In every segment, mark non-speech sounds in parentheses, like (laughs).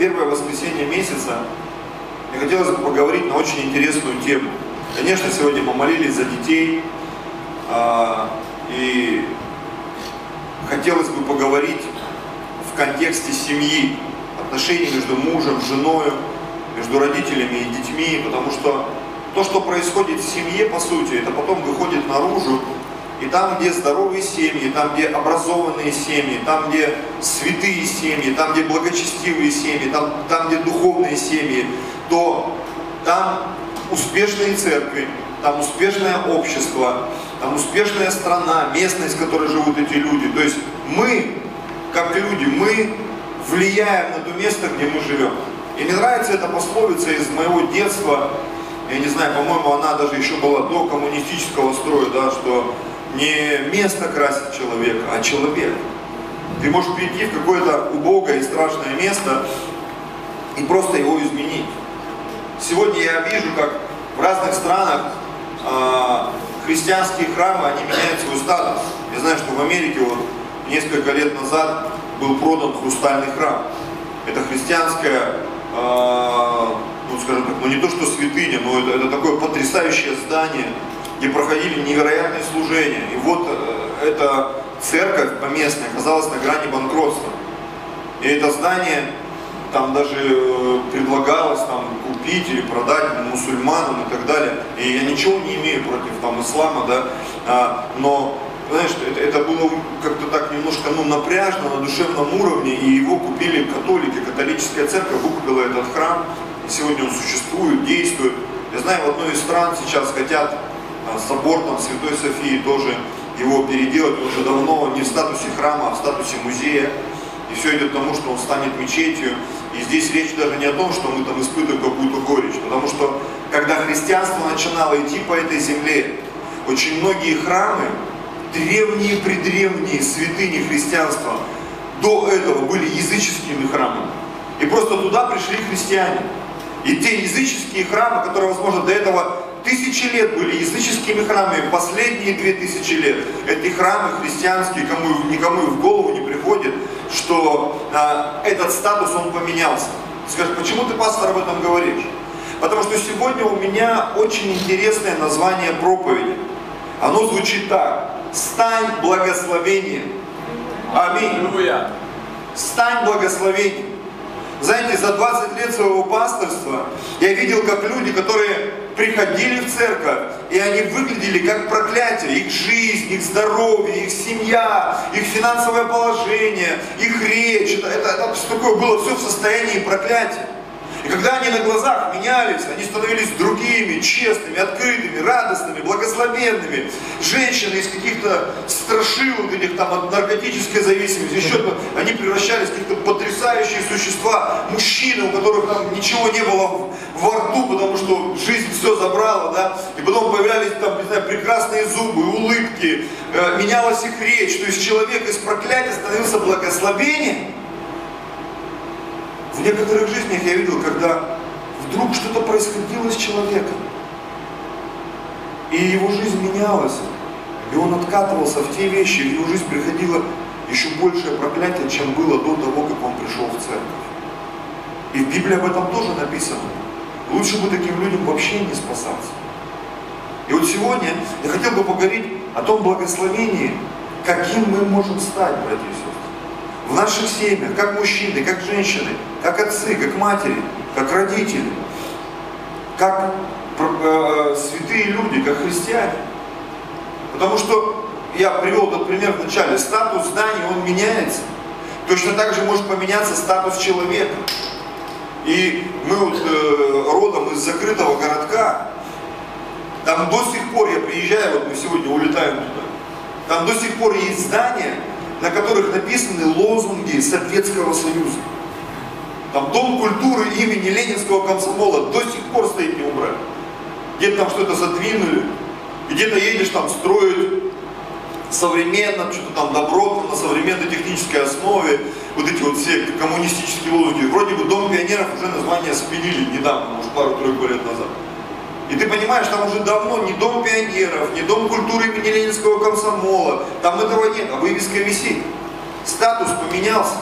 первое воскресенье месяца, мне хотелось бы поговорить на очень интересную тему. Конечно, сегодня мы молились за детей, а, и хотелось бы поговорить в контексте семьи, отношений между мужем, женой, между родителями и детьми, потому что то, что происходит в семье, по сути, это потом выходит наружу, и там, где здоровые семьи, там, где образованные семьи, там, где святые семьи, там, где благочестивые семьи, там, там где духовные семьи, то там успешные церкви, там успешное общество, там успешная страна, местность, в которой живут эти люди. То есть мы, как люди, мы влияем на то место, где мы живем. И мне нравится эта пословица из моего детства, я не знаю, по-моему, она даже еще была до коммунистического строя, да, что не место красит человека, а человек. Ты можешь прийти в какое-то убогое и страшное место и просто его изменить. Сегодня я вижу, как в разных странах э, христианские храмы, они меняют свой статус. Я знаю, что в Америке вот несколько лет назад был продан хрустальный храм. Это христианская, э, ну скажем так, ну не то что святыня, но это, это такое потрясающее здание, где проходили невероятные служения. И вот э, эта церковь поместная оказалась на грани банкротства. И это здание там даже э, предлагалось там, купить или продать мусульманам и так далее. И я ничего не имею против там, ислама, да, а, но знаешь, это, это было как-то так немножко ну, напряжно на душевном уровне, и его купили католики, католическая церковь выкупила этот храм, и сегодня он существует, действует. Я знаю, в одной из стран сейчас хотят собор там Святой Софии тоже его переделать уже давно не в статусе храма, а в статусе музея. И все идет к тому, что он станет мечетью. И здесь речь даже не о том, что мы там испытываем какую-то горечь, потому что когда христианство начинало идти по этой земле, очень многие храмы, древние-предревние святыни христианства, до этого были языческими храмами. И просто туда пришли христиане. И те языческие храмы, которые, возможно, до этого тысячи лет были языческими храмами, последние две тысячи лет, эти храмы христианские, кому, никому в голову не приходит, что а, этот статус, он поменялся. Скажешь, почему ты, пастор, об этом говоришь? Потому что сегодня у меня очень интересное название проповеди. Оно звучит так. Стань благословением. Аминь. Стань благословением. Знаете, за 20 лет своего пасторства я видел, как люди, которые приходили в церковь, и они выглядели как проклятие. Их жизнь, их здоровье, их семья, их финансовое положение, их речь. Это, это, это такое было все в состоянии проклятия. И когда они на глазах менялись, они становились другими, честными, открытыми, радостными, благословенными. Женщины из каких-то страшилок, этих там от наркотической зависимости, еще они превращались в какие-то потрясающие существа. Мужчины, у которых там ничего не было во рту, потому что жизнь все забрала, да. И потом появлялись там, не знаю, прекрасные зубы, улыбки, э, менялась их речь. То есть человек из проклятия становился благословением. В некоторых жизнях я видел, когда вдруг что-то происходило с человеком, и его жизнь менялась, и он откатывался в те вещи, и в его жизнь приходило еще большее проклятие, чем было до того, как он пришел в церковь. И в Библии об этом тоже написано. Лучше бы таким людям вообще не спасаться. И вот сегодня я хотел бы поговорить о том благословении, каким мы можем стать, братья и сестры в наших семьях, как мужчины, как женщины, как отцы, как матери, как родители, как э, святые люди, как христиане. Потому что я привел тот пример в начале, статус здания, он меняется. Точно так же может поменяться статус человека. И мы вот э, родом из закрытого городка, там до сих пор, я приезжаю, вот мы сегодня улетаем туда, там до сих пор есть здания, на которых написаны лозунги Советского Союза. Там Дом культуры имени Ленинского комсомола до сих пор стоит не убрали. Где-то там что-то задвинули, где-то едешь там строят современно, что-то там добротно, на современной технической основе, вот эти вот все коммунистические лозунги. Вроде бы Дом пионеров уже название сменили недавно, может пару-тройку лет назад. И ты понимаешь, там уже давно не дом пионеров, не дом культуры имени Ленинского комсомола, там этого нет, а вывеска висит. Статус поменялся.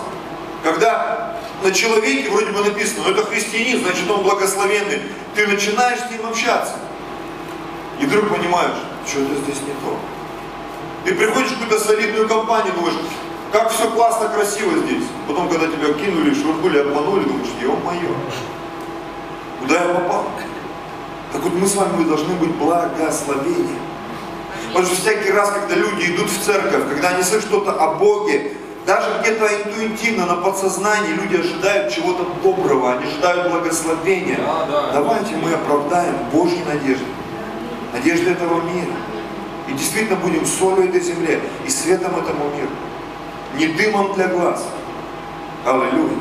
Когда на человеке вроде бы написано, но это христианин, значит он благословенный. Ты начинаешь с ним общаться. И вдруг понимаешь, что-то здесь не то. Ты приходишь в какую-то солидную компанию, думаешь, как все классно, красиво здесь. Потом, когда тебя кинули, швырнули, обманули, думаешь, ё-моё, куда я попал? Так вот мы с вами должны быть благословением. Потому что всякий раз, когда люди идут в церковь, когда они слышат что-то о Боге, даже где-то интуитивно, на подсознании люди ожидают чего-то доброго, они ожидают благословения. Да, да. Давайте мы оправдаем Божьи надежды, надежды этого мира. И действительно будем солью этой земле и светом этому миру. Не дымом для глаз. Аллилуйя.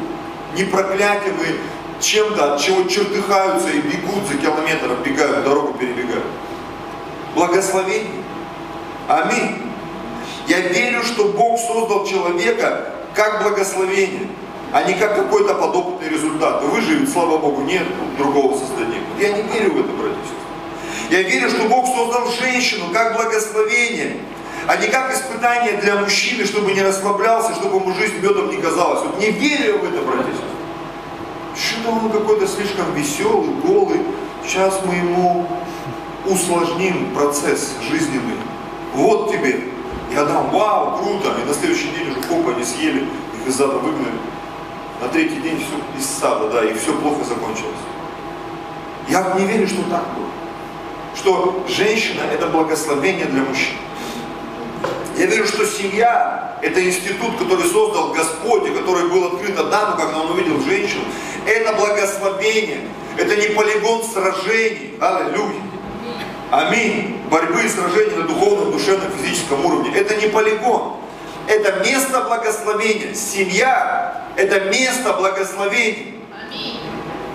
Не проклятием и чем-то, от чего чертыхаются и бегут за километр, бегают, дорогу перебегают. Благословение. Аминь. Я верю, что Бог создал человека как благословение, а не как какой-то подопытный результат. Выживет, слава Богу, нет другого состояния. Я не верю в это, братья. Я верю, что Бог создал женщину как благословение, а не как испытание для мужчины, чтобы не расслаблялся, чтобы ему жизнь медом не казалась. Вот не верю в это, братья сестры. Что-то он какой-то слишком веселый, голый. Сейчас мы ему усложним процесс жизненный. Вот тебе. Я дам, вау, круто. И на следующий день уже хоп, они съели, их из сада выгнали. На третий день все из сада, да, и все плохо закончилось. Я не верю, что так было что женщина – это благословение для мужчин. Я верю, что семья – это институт, который создал Господь, и который был открыт Адаму, когда он увидел женщину. Это благословение, это не полигон сражений. Аллилуйя. Аминь. Борьбы и сражений на духовном, душевном, физическом уровне. Это не полигон. Это место благословения. Семья – это место благословения.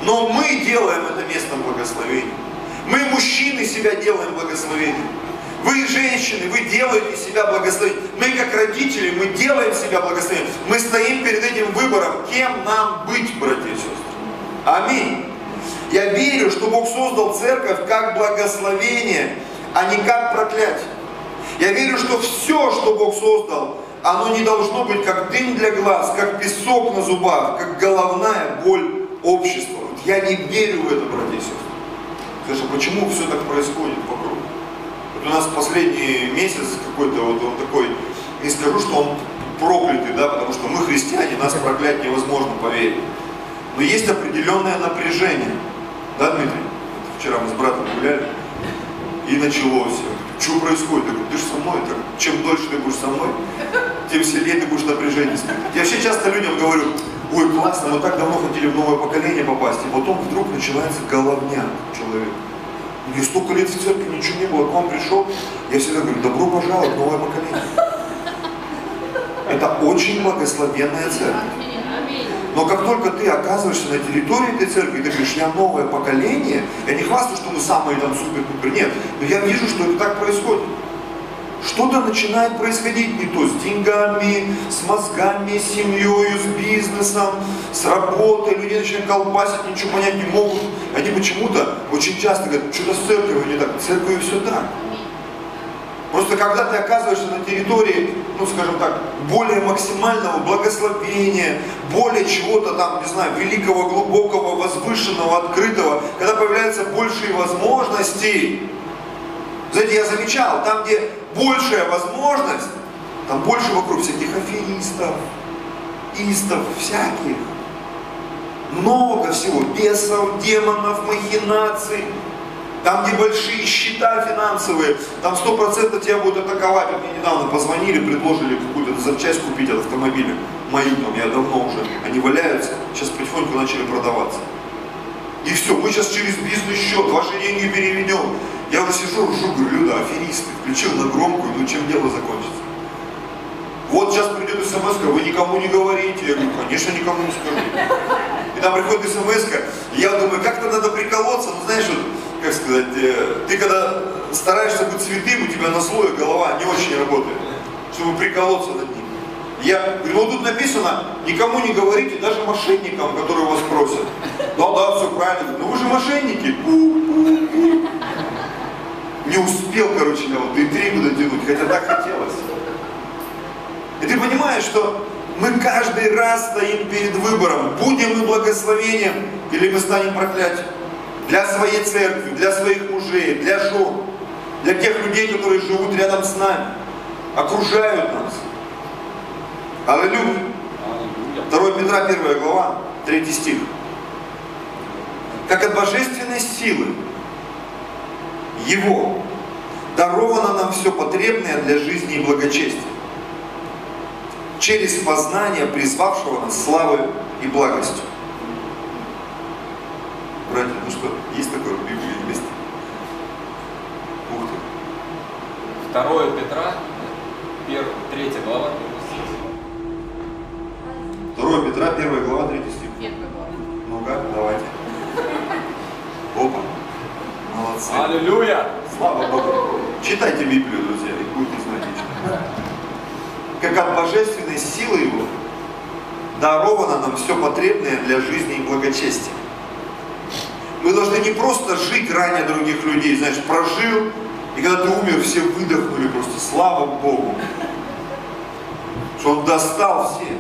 Но мы делаем это местом благословения. Мы, мужчины, себя делаем благословением. Вы, женщины, вы делаете себя благословением. Мы, как родители, мы делаем себя благословением. Мы стоим перед этим выбором, кем нам быть, братья и сестры. Аминь. Я верю, что Бог создал церковь как благословение, а не как проклятие. Я верю, что все, что Бог создал, оно не должно быть как дым для глаз, как песок на зубах, как головная боль общества. Я не верю в это, братья и сестры. Скажи, почему все так происходит? Вот у нас последний месяц какой-то, вот он такой, не скажу, что он проклятый, да, потому что мы христиане, нас проклять невозможно поверить. Но есть определенное напряжение. Да, Дмитрий? Это вчера мы с братом гуляли, и началось. Что происходит? Я говорю, ты же со мной, так, чем дольше ты будешь со мной, тем сильнее ты будешь напряжение испытывать. Я вообще часто людям говорю, ой, классно, мы так давно хотели в новое поколение попасть, и потом вдруг начинается головня человека. Мне столько лет в церкви ничего не было, к вам пришел, я всегда говорю, добро пожаловать новое поколение. Это очень благословенная церковь. Но как только ты оказываешься на территории этой церкви, ты говоришь, я новое поколение, я не хвастаю, что мы самые там супер-пупер, нет, но я вижу, что это так происходит что-то начинает происходить не то с деньгами, с мозгами, с семьей, с бизнесом, с работой. Люди начинают колбасить, ничего понять не могут. Они почему-то очень часто говорят, что-то с церковью не так. Церковью все так. Просто когда ты оказываешься на территории, ну скажем так, более максимального благословения, более чего-то там, не знаю, великого, глубокого, возвышенного, открытого, когда появляются большие возможности, знаете, я замечал, там, где большая возможность, там больше вокруг всяких аферистов, истов, всяких. Много всего, бесов, демонов, махинаций. Там, где большие счета финансовые, там сто процентов тебя будут атаковать. Мне недавно позвонили, предложили какую-то запчасть купить от автомобиля. Мою там, я давно уже, они валяются, сейчас потихоньку начали продаваться. И все, мы сейчас через бизнес-счет ваши деньги переведем. Я уже сижу, ржу, говорю, Люда, аферисты, включил на громкую, ну чем дело закончится? Вот сейчас придет смс вы никому не говорите. Я говорю, конечно, никому не скажу. И там приходит смс я думаю, как-то надо приколоться, ну знаешь, вот, как сказать, э, ты когда стараешься быть святым, у тебя на слое голова не очень работает, чтобы приколоться над ним. Я говорю, ну тут написано, никому не говорите, даже мошенникам, которые вас просят. Да, да, все правильно. Ну вы же мошенники. Не успел, короче, я вот интригу дотянуть, хотя так хотелось. И ты понимаешь, что Мы каждый раз стоим перед выбором, будем мы благословением или мы станем проклятием. Для своей церкви, для своих мужей, для жен, для тех людей, которые живут рядом с нами, окружают нас. Аллилуйя. 2 Петра 1 глава, 3 стих. Как от божественной силы Его даровано нам все потребное для жизни и благочестия. Через познание призвавшего нас славой и благостью. Братья, ну что, есть такое в Библии место? Ух ты. 2 Петра, 1, 3 глава, 2 Петра, 1 глава, 3 стих. Ну-ка, давайте. Молодцы. Аллилуйя! Слава Богу. Читайте Библию, друзья, и будете знать нечто. Как от божественной силы Его даровано нам все потребное для жизни и благочестия. Мы должны не просто жить ранее других людей, знаешь, прожил, и когда ты умер, все выдохнули просто, слава Богу, что Он достал всех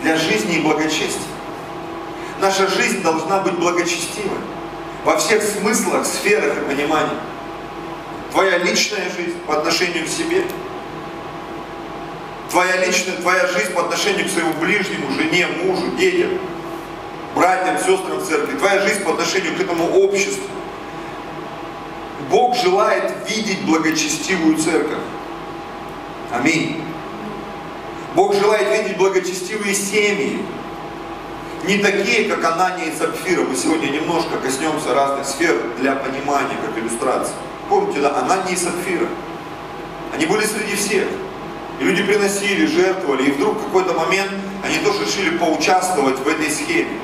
для жизни и благочестия. Наша жизнь должна быть благочестивой во всех смыслах, сферах и понимании. Твоя личная жизнь по отношению к себе, твоя личная, твоя жизнь по отношению к своему ближнему, жене, мужу, детям, братьям, сестрам церкви, твоя жизнь по отношению к этому обществу. Бог желает видеть благочестивую церковь. Аминь. Бог желает видеть благочестивые семьи. Не такие, как Анания и Сапфира. Мы сегодня немножко коснемся разных сфер для понимания, как иллюстрации. Помните, да, Анания и Сапфира. Они были среди всех. И люди приносили, жертвовали, и вдруг в какой-то момент они тоже решили поучаствовать в этой схеме.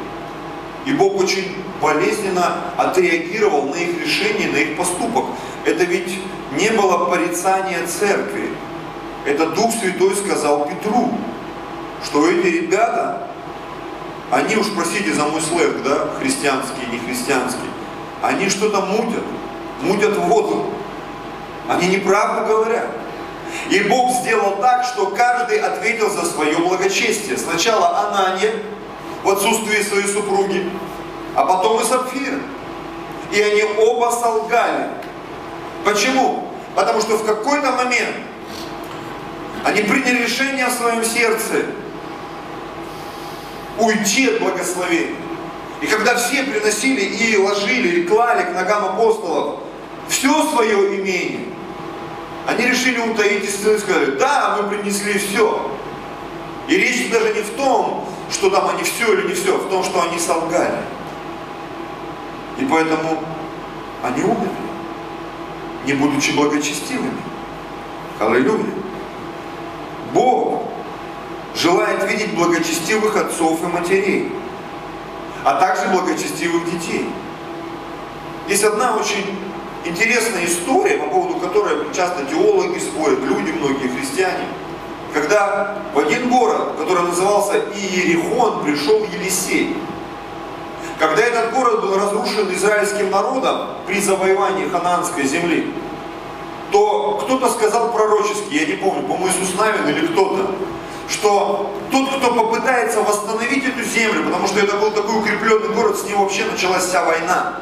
И Бог очень болезненно отреагировал на их решение, на их поступок. Это ведь не было порицания церкви. Это Дух Святой сказал Петру, что эти ребята, они уж, простите за мой сленг, да, христианский, не христианский, они что-то мутят, мутят воду. Они неправду говорят. И Бог сделал так, что каждый ответил за свое благочестие. Сначала Анания, в отсутствии своей супруги, а потом и Сапфира. И они оба солгали. Почему? Потому что в какой-то момент они приняли решение в своем сердце уйти от благословения. И когда все приносили и ложили, и клали к ногам апостолов все свое имение, они решили утаить и сказали, да, мы принесли все. И речь даже не в том, что там они все или не все, в том, что они солгали. И поэтому они умерли, не будучи благочестивыми. Аллилуйя. Бог желает видеть благочестивых отцов и матерей, а также благочестивых детей. Есть одна очень интересная история, по поводу которой часто теологи спорят, люди многие, христиане. Когда в один город, который назывался Иерихон, пришел Елисей. Когда этот город был разрушен израильским народом при завоевании хананской земли, то кто-то сказал пророчески, я не помню, по-моему, Иисус Навин или кто-то, что тот, кто попытается восстановить эту землю, потому что это был такой укрепленный город, с него вообще началась вся война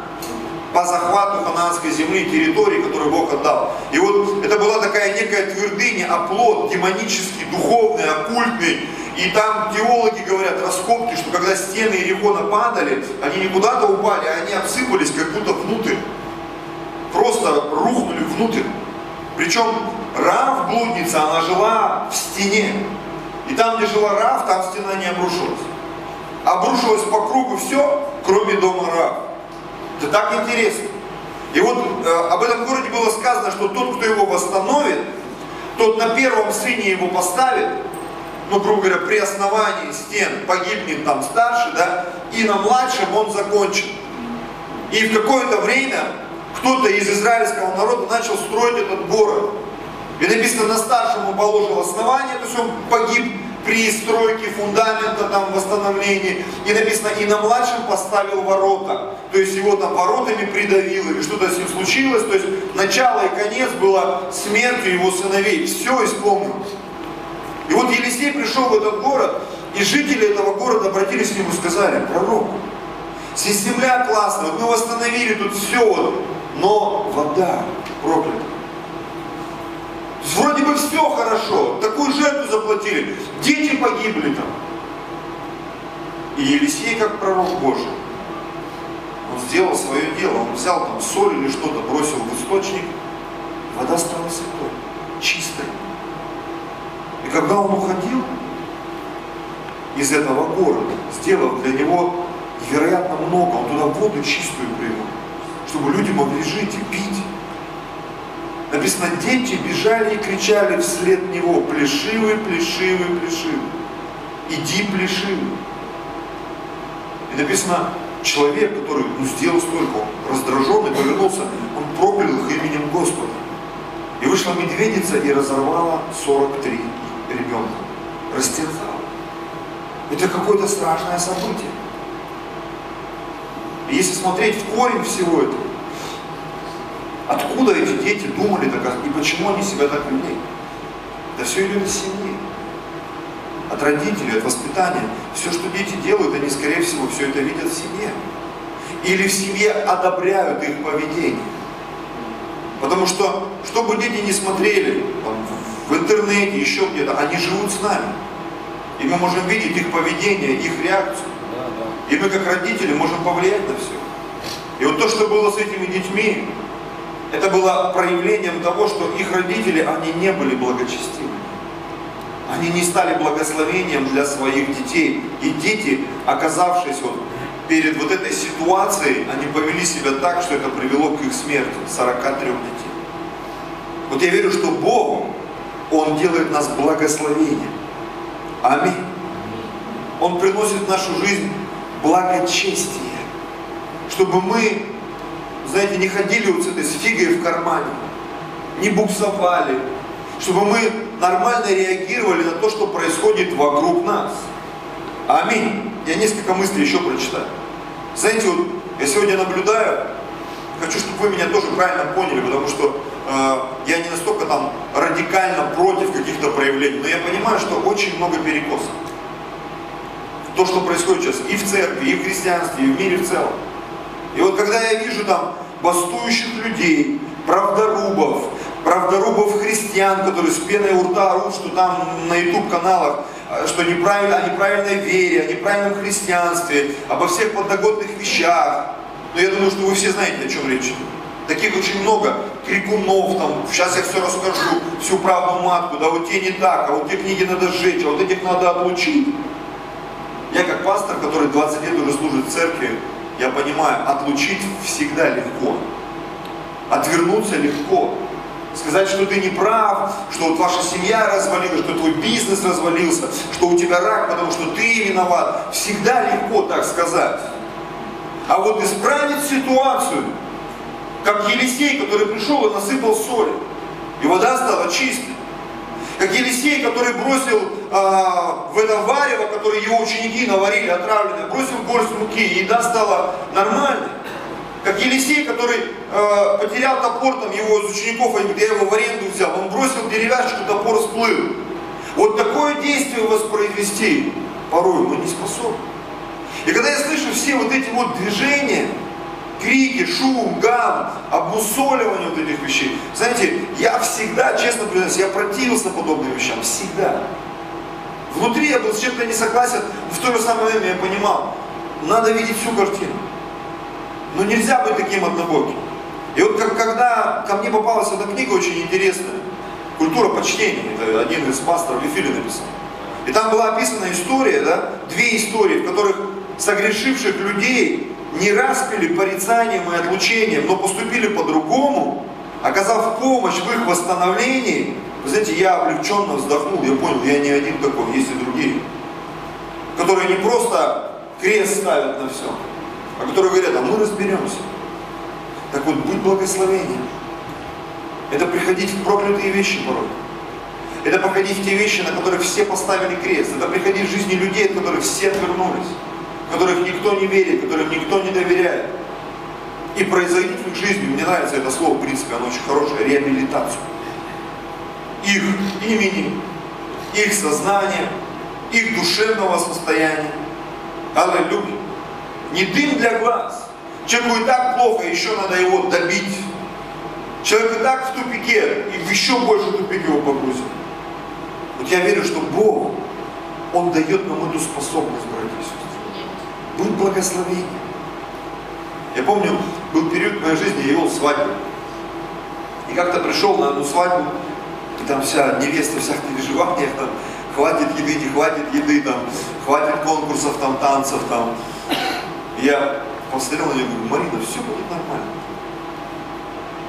по захвату хананской земли, территории, которую Бог отдал. И вот это была такая некая твердыня, оплот демонический, духовный, оккультный. И там теологи говорят, раскопки, что когда стены Иерихона падали, они не куда-то упали, а они обсыпались как будто внутрь. Просто рухнули внутрь. Причем Рав, блудница, она жила в стене. И там, где жила Рав, там стена не обрушилась. Обрушилась по кругу все, кроме дома Рав. Это так интересно. И вот э, об этом городе было сказано, что тот, кто его восстановит, тот на первом сыне его поставит, ну, грубо говоря, при основании стен погибнет там старший, да, и на младшем он закончит. И в какое-то время кто-то из израильского народа начал строить этот город. И написано, на старшему положил основание, то есть он погиб при стройке фундамента, там, восстановлении. И написано, и на младшем поставил ворота. То есть его там воротами придавило, или что-то с ним случилось. То есть начало и конец было смертью его сыновей. Все исполнилось. И вот Елисей пришел в этот город, и жители этого города обратились к нему и сказали, пророк, здесь земля классная, вот мы восстановили тут все, но вода проклята. Вроде бы все хорошо, такую жертву заплатили, дети погибли там. И Елисей, как пророк Божий, он сделал свое дело, он взял там соль или что-то, бросил в источник, вода стала святой, чистой. И когда он уходил из этого города, сделав для него невероятно много, он туда воду чистую привел, чтобы люди могли жить и пить. Написано, дети бежали и кричали вслед него, плешивый, плешивый, плешивый. Иди плешивый. И написано, человек, который ну, сделал столько, он раздраженный, повернулся, он проклял их именем Господа. И вышла медведица и разорвала 43 ребенка. Растерзала. Это какое-то страшное событие. И если смотреть в корень всего этого, откуда эти дети думали так, и почему они себя так вели? Да все идет из семьи от родителей, от воспитания. Все, что дети делают, они, скорее всего, все это видят в семье. Или в семье одобряют их поведение. Потому что, что бы дети не смотрели там, в интернете, еще где-то, они живут с нами. И мы можем видеть их поведение, их реакцию. И мы, как родители, можем повлиять на все. И вот то, что было с этими детьми, это было проявлением того, что их родители, они не были благочестивы. Они не стали благословением для своих детей. И дети, оказавшись вот перед вот этой ситуацией, они повели себя так, что это привело к их смерти 43 детей. Вот я верю, что Бог, Он делает нас благословением. Аминь. Он приносит в нашу жизнь благочестие. Чтобы мы, знаете, не ходили вот с этой с фигой в кармане, не буксовали, чтобы мы нормально реагировали на то, что происходит вокруг нас. Аминь. Я несколько мыслей еще прочитаю. Знаете, вот я сегодня наблюдаю, хочу, чтобы вы меня тоже правильно поняли, потому что э, я не настолько там радикально против каких-то проявлений, но я понимаю, что очень много перекосов. То, что происходит сейчас и в церкви, и в христианстве, и в мире в целом. И вот когда я вижу там бастующих людей, правдорубов, правдорубов христиан, которые с пеной у рта орут, что там на YouTube-каналах, э, что неправильно, о неправильной вере, о неправильном христианстве, обо всех подноготных вещах. Но я думаю, что вы все знаете, о чем речь. Таких очень много крикунов, там, сейчас я все расскажу, всю правду матку, да вот те не так, а вот те книги надо сжечь, а вот этих надо отлучить. Я как пастор, который 20 лет уже служит в церкви, я понимаю, отлучить всегда легко. Отвернуться легко сказать, что ты не прав, что вот ваша семья развалилась, что твой бизнес развалился, что у тебя рак, потому что ты виноват. Всегда легко так сказать. А вот исправить ситуацию, как Елисей, который пришел и насыпал соли, и вода стала чистой. Как Елисей, который бросил а, в это варево, которое его ученики наварили, отравленное, бросил горсть муки, и еда стала нормальной. Как Елисей, который э, потерял топор, там его из учеников, они говорят, я его в аренду взял, он бросил деревяшку, топор всплыл. Вот такое действие воспроизвести порой мы не способны. И когда я слышу все вот эти вот движения, крики, шум, гам, обмусоливание вот этих вещей, знаете, я всегда, честно признаюсь, я противился подобным вещам, всегда. Внутри я был с чем-то не согласен, но в то же самое время я понимал, надо видеть всю картину. Но нельзя быть таким однобоким. И вот как, когда ко мне попалась эта книга очень интересная, «Культура почтения», это один из пасторов Лефили написал. И там была описана история, да, две истории, в которых согрешивших людей не распили порицанием и отлучением, но поступили по-другому, оказав помощь в их восстановлении, вы знаете, я облегченно вздохнул, я понял, я не один такой, есть и другие, которые не просто крест ставят на все, а которые говорят, а мы разберемся. Так вот, будь благословением. Это приходить в проклятые вещи порой. Это приходить в те вещи, на которых все поставили крест. Это приходить в жизни людей, от которых все отвернулись. Которых никто не верит, которым никто не доверяет. И произойти в их жизни, мне нравится это слово, в принципе, оно очень хорошее, реабилитацию. Их имени, их сознания, их душевного состояния. Аллилуйя. Не дым для глаз. Человеку и так плохо, еще надо его добить. Человек и так в тупике, и в еще больше тупик его погрузит. Вот я верю, что Бог, Он дает нам эту способность, братья и сестры. Быть благословением. Я помню, был период в моей жизни, я вел свадьбу. И как-то пришел на одну свадьбу, и там вся невеста вся в переживаниях, там, хватит еды, не хватит еды, там, хватит конкурсов, там, танцев, там. И я посмотрел на нее и говорю, Марина, все будет нормально.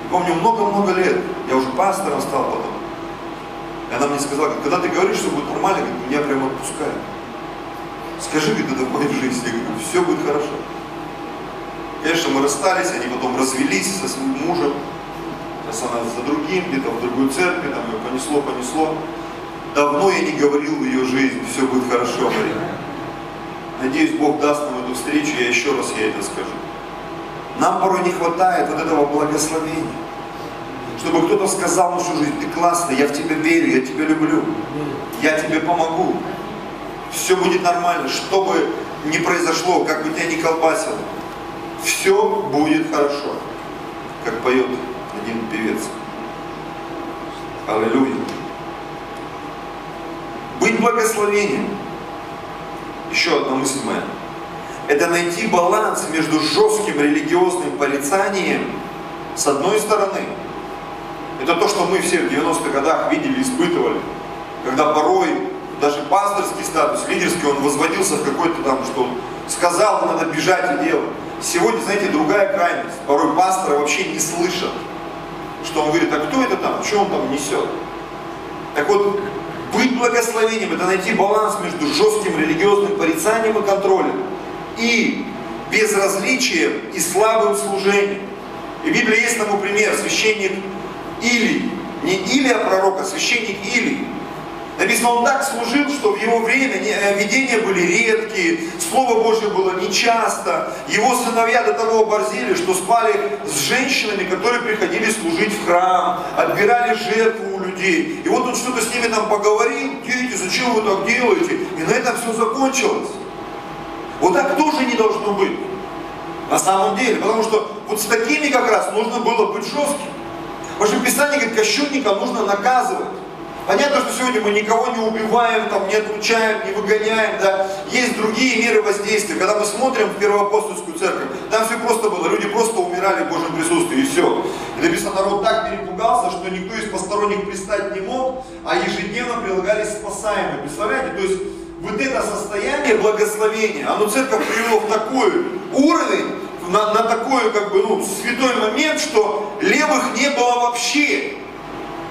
И помню, много-много лет, я уже пастором стал потом. И она мне сказала, когда ты говоришь, что будет нормально, говорит, меня прямо отпускает. Скажи, говорит, это в жизни. Я говорю, все будет хорошо. Конечно, мы расстались, они потом развелись со своим мужем. Сейчас она за другим, где-то в другой церкви, там ее понесло, понесло. Давно я не говорил в ее жизни, все будет хорошо, Марина. Надеюсь, Бог даст нам эту встречу, я еще раз ей это скажу. Нам порой не хватает вот этого благословения. Чтобы кто-то сказал нашу жизнь, ты классный, я в тебя верю, я тебя люблю, я тебе помогу. Все будет нормально, что бы ни произошло, как бы тебя ни колбасило. Все будет хорошо, как поет один певец. Аллилуйя. Быть благословением. Еще одна мысль моя. Это найти баланс между жестким религиозным порицанием с одной стороны. Это то, что мы все в 90-х годах видели, испытывали. Когда порой даже пасторский статус, лидерский, он возводился в какой-то там, что сказал, надо бежать и делать. Сегодня, знаете, другая крайность. Порой пастора вообще не слышат, что он говорит, а кто это там, что он там несет? Так вот, быть благословением – это найти баланс между жестким религиозным порицанием и контролем и безразличием и слабым служением. И в Библии есть тому пример, священник Или, не Илия пророк, а священник Или. Написано, он так служил, что в его время э, видения были редкие, Слово Божье было нечасто. Его сыновья до того оборзели, что спали с женщинами, которые приходили служить в храм, отбирали жертву у людей. И вот он что-то с ними там поговорил, дети, зачем вы так делаете? И на этом все закончилось. Вот так тоже не должно быть. На самом деле, потому что вот с такими как раз нужно было быть жестким. Потому что Писание говорит, кощунника нужно наказывать. Понятно, что сегодня мы никого не убиваем, там, не отлучаем, не выгоняем, да. Есть другие меры воздействия. Когда мы смотрим в Первоапостольскую церковь, там все просто было. Люди просто умирали в Божьем присутствии, и все. И написано, народ так перепугался, что никто из посторонних пристать не мог, а ежедневно прилагались спасаемые. Представляете? То есть вот это состояние благословения, оно церковь привело в такой уровень, на, на такой как бы, ну, святой момент, что левых не было вообще.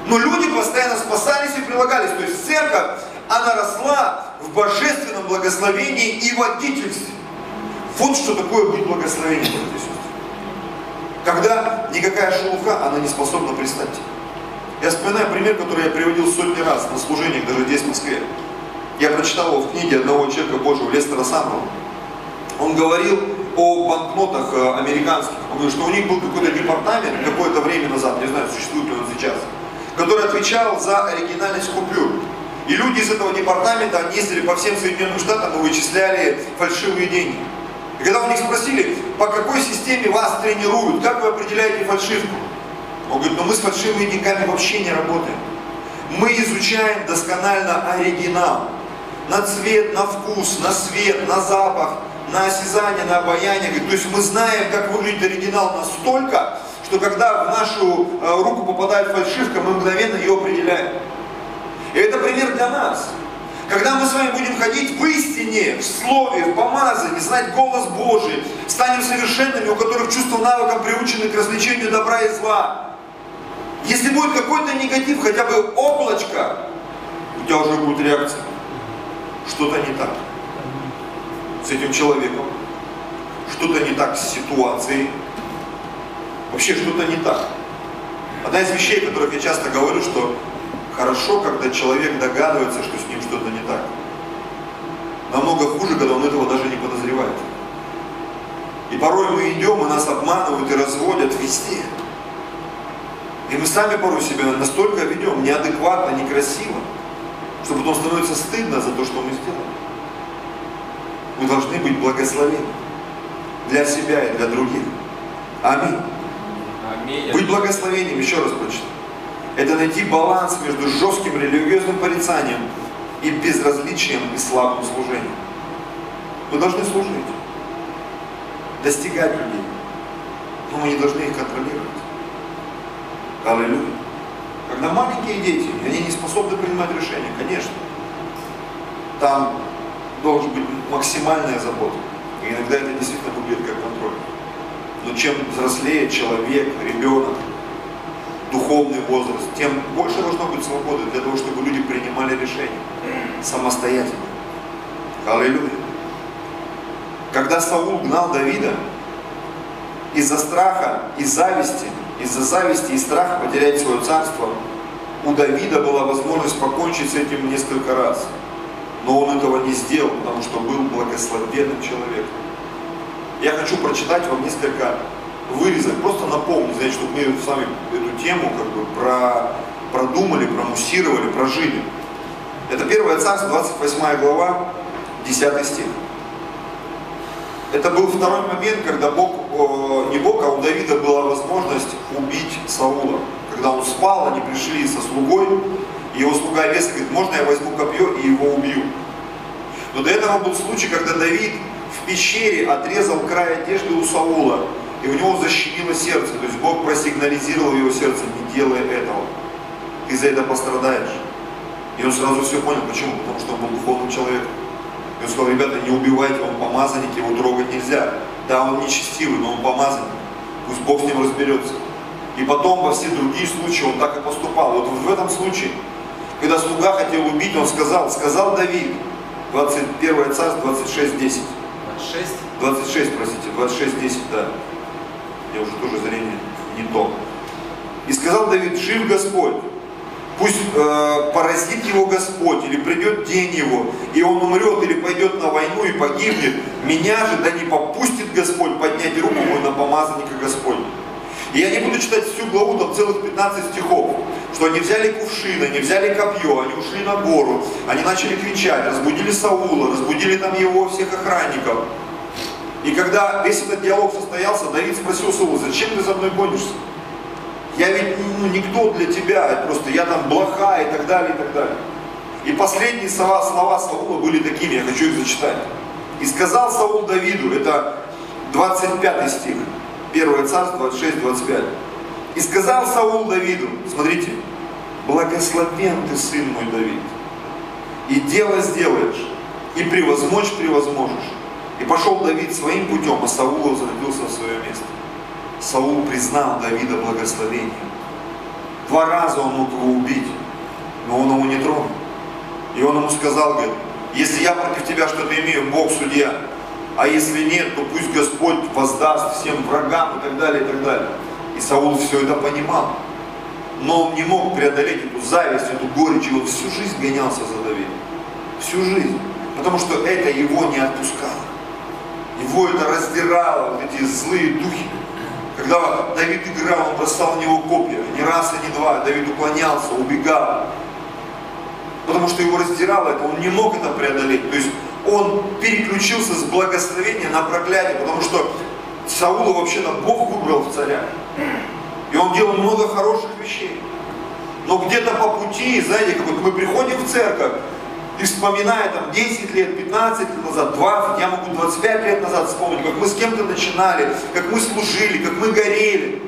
Но люди постоянно спасались и прилагались. То есть церковь, она росла в божественном благословении и водительстве. Вот что такое быть благословением. Когда никакая шелуха, она не способна пристать. Я вспоминаю пример, который я приводил сотни раз на служениях, даже здесь, в Москве. Я прочитал его в книге одного человека Божьего, Лестера Самрова. Он говорил о банкнотах э, американских. Он говорит, что у них был какой-то департамент какое-то время назад, не знаю, существует ли он сейчас, который отвечал за оригинальность купюр. И люди из этого департамента, они ездили по всем Соединенным Штатам и вычисляли фальшивые деньги. И когда у них спросили, по какой системе вас тренируют, как вы определяете фальшивку? Он говорит, ну мы с фальшивыми деньгами вообще не работаем. Мы изучаем досконально оригинал. На цвет, на вкус, на свет, на запах, на осязание, на обаяние. То есть мы знаем, как выглядит оригинал настолько, что когда в нашу э, руку попадает фальшивка, мы мгновенно ее определяем. И это пример для нас. Когда мы с вами будем ходить в истине, в слове, в помазании, знать голос Божий, станем совершенными, у которых чувство навыком приучены к развлечению добра и зла. Если будет какой-то негатив, хотя бы облачко, у тебя уже будет реакция. Что-то не так с этим человеком, что-то не так с ситуацией, Вообще что-то не так. Одна из вещей, о которых я часто говорю, что хорошо, когда человек догадывается, что с ним что-то не так. Намного хуже, когда он этого даже не подозревает. И порой мы идем, и нас обманывают и разводят везде. И мы сами порой себя настолько ведем неадекватно, некрасиво, что потом становится стыдно за то, что мы сделали. Мы должны быть благословены для себя и для других. Аминь. Быть благословением, еще раз прочитаю. Это найти баланс между жестким религиозным порицанием и безразличием и слабым служением. Мы должны служить, достигать людей, но мы не должны их контролировать. Аллилуйя. Когда маленькие дети, они не способны принимать решения, конечно, там должен быть максимальная забота. И иногда это действительно выглядит как контроль. Но чем взрослее человек, ребенок, духовный возраст, тем больше должно быть свободы для того, чтобы люди принимали решения самостоятельно. Аллилуйя. Когда Саул гнал Давида, из-за страха и зависти, из-за зависти и страха потерять свое царство, у Давида была возможность покончить с этим несколько раз. Но он этого не сделал, потому что был благословенным человеком. Я хочу прочитать вам несколько вырезок, просто напомнить, знаете, чтобы мы с вами эту тему как бы про, продумали, промуссировали, прожили. Это 1 Царство, 28 глава, 10 стих. Это был второй момент, когда Бог, не Бог, а у Давида была возможность убить Саула. Когда он спал, они пришли со слугой, и его слуга Веса говорит, можно я возьму копье и его убью. Но до этого был случай, когда Давид пещере отрезал край одежды у Саула, и у него защемило сердце. То есть Бог просигнализировал его сердце, не делай этого. Ты за это пострадаешь. И он сразу все понял. Почему? Потому что он был духовным человеком. И он сказал, ребята, не убивайте, он помазанник, его трогать нельзя. Да, он нечестивый, но он помазанник. Пусть Бог с ним разберется. И потом во все другие случаи он так и поступал. Вот в этом случае, когда слуга хотел убить, он сказал, сказал Давид, 21 царь, 26, 10. 26. 26, простите, 26, 10, да. Я уже тоже зрение не то. И сказал Давид, жив Господь, Пусть э, поразит его Господь, или придет день его, и он умрет, или пойдет на войну и погибнет. Меня же да не попустит Господь поднять руку мой на помазанника Господь. И я не буду читать всю главу, там целых 15 стихов, что они взяли кувшин, они взяли копье, они ушли на гору, они начали кричать, разбудили Саула, разбудили там его всех охранников. И когда весь этот диалог состоялся, Давид спросил Саула, зачем ты за мной гонишься? Я ведь ну, никто для тебя, просто я там блоха и так далее, и так далее. И последние слова, слова Саула были такими, я хочу их зачитать. И сказал Саул Давиду, это 25 стих, 1 царство 26-25. И сказал Саул Давиду, смотрите, благословен ты, сын мой Давид, и дело сделаешь, и превозмочь превозможешь. И пошел Давид своим путем, а Саул возвратился в свое место. Саул признал Давида благословением. Два раза он мог его убить, но он его не тронул. И он ему сказал, говорит, если я против тебя что-то имею, Бог судья, а если нет, то пусть Господь воздаст всем врагам и так далее, и так далее. И Саул все это понимал. Но он не мог преодолеть эту зависть, эту горечь, и он всю жизнь гонялся за Давидом. Всю жизнь. Потому что это его не отпускало. Его это раздирало, вот эти злые духи. Когда Давид играл, он бросал в него копья. Не раз и не два. Давид уклонялся, убегал. Потому что его раздирало это, он не мог это преодолеть. То есть он переключился с благословения на проклятие, потому что Саула вообще-то Бог выбрал в царя. И он делал много хороших вещей. Но где-то по пути, знаете, как вот мы приходим в церковь, и вспоминая там 10 лет, 15 лет назад, 20, я могу 25 лет назад вспомнить, как мы с кем-то начинали, как мы служили, как мы горели.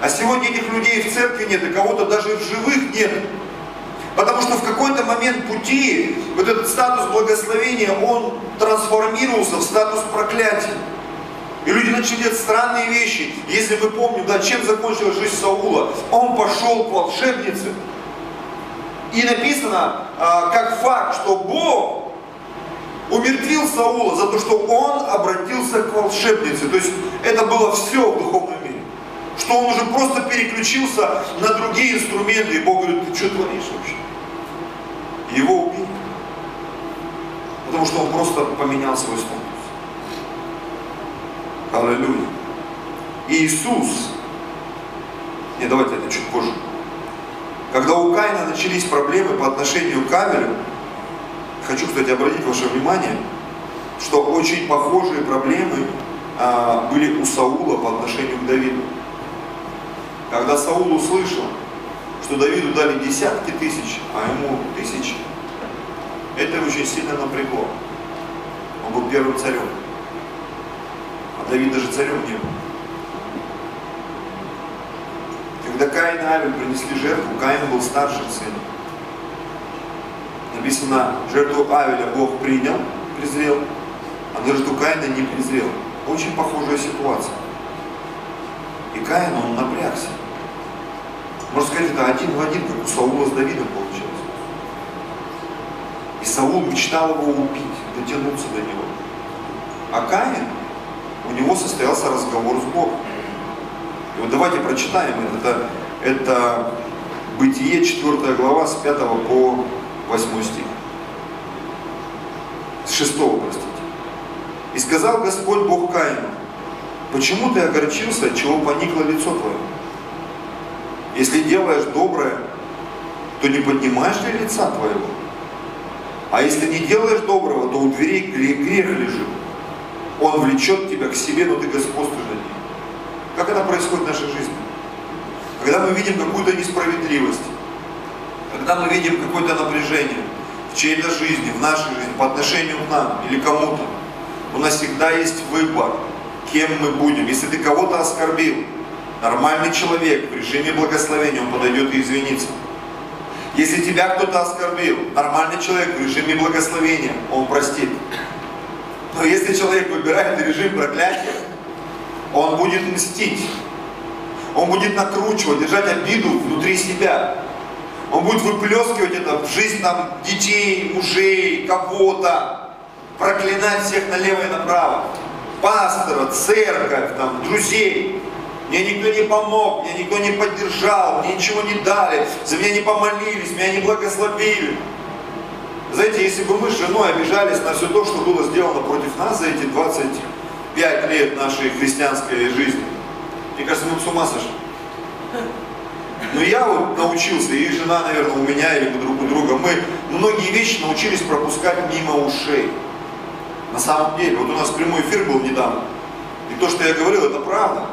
А сегодня этих людей в церкви нет, и кого-то даже в живых нет. Потому что в какой-то момент пути вот этот статус благословения, он трансформировался в статус проклятия. И люди начали делать странные вещи. Если мы помним, да, чем закончилась жизнь Саула, он пошел к волшебнице. И написано а, как факт, что Бог умертвил Саула за то, что он обратился к волшебнице. То есть это было все в духовном мире. Что он уже просто переключился на другие инструменты. И Бог говорит, ты что творишь вообще? Его убили. Потому что он просто поменял свой статус. Аллилуйя. Иисус, не давайте это чуть позже, когда у Каина начались проблемы по отношению к Авелю, хочу, кстати, обратить ваше внимание, что очень похожие проблемы а, были у Саула по отношению к Давиду. Когда Саул услышал, что Давиду дали десятки тысяч, а ему тысячи, это очень сильно напрягло. Он был первым царем. А Давид даже царем не был. Когда Каин и Авель принесли жертву, Каин был старшим сыном. Написано, жертву Авеля Бог принял, презрел, а жертву Каина не презрел. Очень похожая ситуация. И Каин, он напрягся. Можно сказать, это один в один, как у Саула с Давидом получилось. И Саул мечтал его убить, дотянуться до него. А Каин, у него состоялся разговор с Богом. И вот давайте прочитаем это. Это Бытие, 4 глава, с 5 по 8 стих. С 6, простите. «И сказал Господь Бог Каину, почему ты огорчился, чего поникло лицо твое? Если делаешь доброе, то не поднимаешь ли лица твоего? А если не делаешь доброго, то у дверей грех лежит. Он влечет тебя к себе, но ты господствуешь над ним. Как это происходит в нашей жизни? Когда мы видим какую-то несправедливость, когда мы видим какое-то напряжение в чьей-то жизни, в нашей жизни, по отношению к нам или кому-то, у нас всегда есть выбор, кем мы будем. Если ты кого-то оскорбил, нормальный человек в режиме благословения, он подойдет и извинится. Если тебя кто-то оскорбил, нормальный человек в режиме благословения, он простит. Но если человек выбирает режим проклятия, он будет мстить. Он будет накручивать, держать обиду внутри себя. Он будет выплескивать это в жизнь там, детей, мужей, кого-то. Проклинать всех налево и направо. Пастора, церковь, там, друзей. Мне никто не помог, меня никто не поддержал, мне ничего не дали, за меня не помолились, меня не благословили. Знаете, если бы мы с женой обижались на все то, что было сделано против нас за эти 20 пять лет нашей христианской жизни. Мне кажется, мы с ума сошли. Но я вот научился, и жена, наверное, у меня или друг у друга, мы многие вещи научились пропускать мимо ушей. На самом деле, вот у нас прямой эфир был недавно, и то, что я говорил, это правда.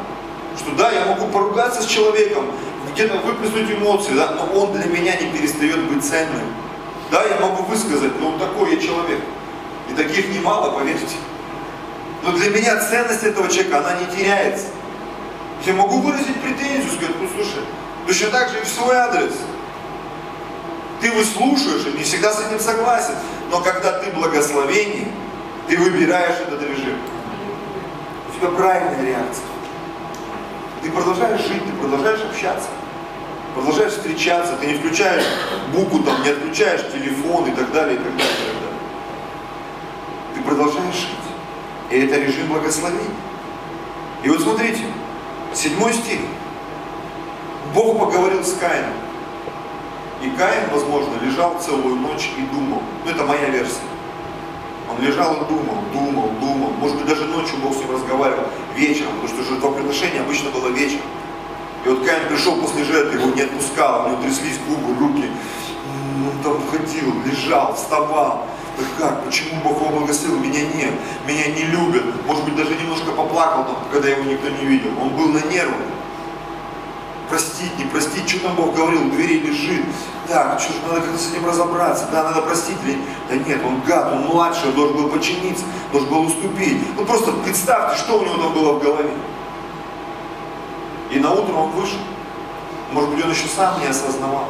Что да, я могу поругаться с человеком, где-то выплеснуть эмоции, да, но он для меня не перестает быть ценным. Да, я могу высказать, но такой я человек. И таких немало, поверьте. Но для меня ценность этого человека, она не теряется. Я могу выразить претензию, сказать, ну слушай, точно так же и в свой адрес. Ты выслушаешь и не всегда с этим согласен. Но когда ты благословение, ты выбираешь этот режим. У тебя правильная реакция. Ты продолжаешь жить, ты продолжаешь общаться, продолжаешь встречаться, ты не включаешь букву, там, не отключаешь телефон и так далее, и так далее, и так далее. Ты продолжаешь жить. И это режим благословения. И вот смотрите, седьмой стих. Бог поговорил с Каином. И Каин, возможно, лежал целую ночь и думал. Ну, это моя версия. Он лежал и думал, думал, думал. Может быть, даже ночью Бог с ним разговаривал вечером, потому что жертвоприношение обычно было вечером. И вот Каин пришел после жертвы, его не отпускал, у него тряслись губы, руки. Он там ходил, лежал, вставал. Да как, почему Бог его благословил, меня нет, меня не любят. Может быть, даже немножко поплакал, там, когда его никто не видел. Он был на нервах. Простить, не простить, что там Бог говорил, двери лежит. Так, что же, надо как-то с этим разобраться. Да, надо простить или... Да нет, он гад, он младший, он должен был подчиниться, должен был уступить. Ну просто представьте, что у него там было в голове. И на утро он вышел. Может быть, он еще сам не осознавал.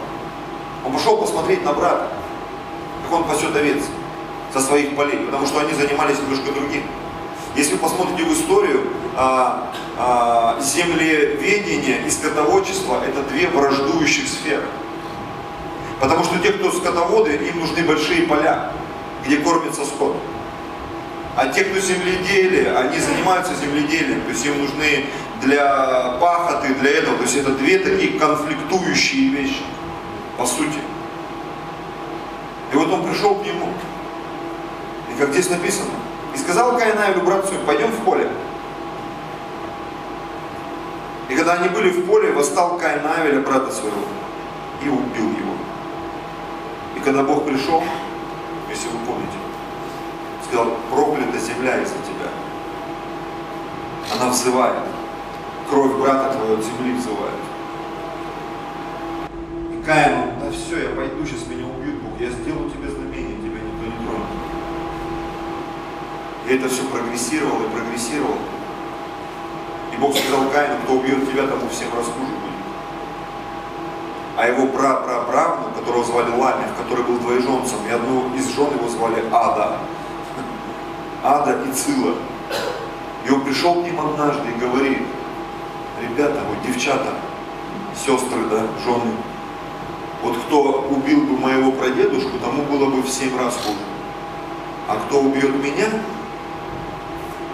Он пошел посмотреть на брата, как он пасет овец со своих полей, потому что они занимались немножко другим. Если вы посмотрите в историю, а, землеведение и скотоводчество – это две враждующих сферы. Потому что те, кто скотоводы, им нужны большие поля, где кормится скот. А те, кто земледелие, они занимаются земледелием, то есть им нужны для пахоты, для этого. То есть это две такие конфликтующие вещи, по сути. И вот он пришел к нему, и как здесь написано, и сказал Каин Авелю, брат свой, пойдем в поле. И когда они были в поле, восстал Каин Авеля, брата своего, и убил его. И когда Бог пришел, если вы помните, сказал, проклята земля из-за тебя. Она взывает. Кровь брата твоего от земли взывает. И Каин, да все, я пойду, сейчас меня убьют, Бог, я сделаю тебе знамение, тебя никто не тронет. И это все прогрессировало и прогрессировало. Бог сказал Каину, кто убьет тебя, тому всем расхуже будет. А его пра-пра-правну, которого звали Ламев, который был двоеженцем, и одну из жен его звали Ада. Ада и Цила. И он пришел к ним однажды и говорит, ребята, вот девчата, сестры, да, жены, вот кто убил бы моего прадедушку, тому было бы в семь раз хуже. А кто убьет меня,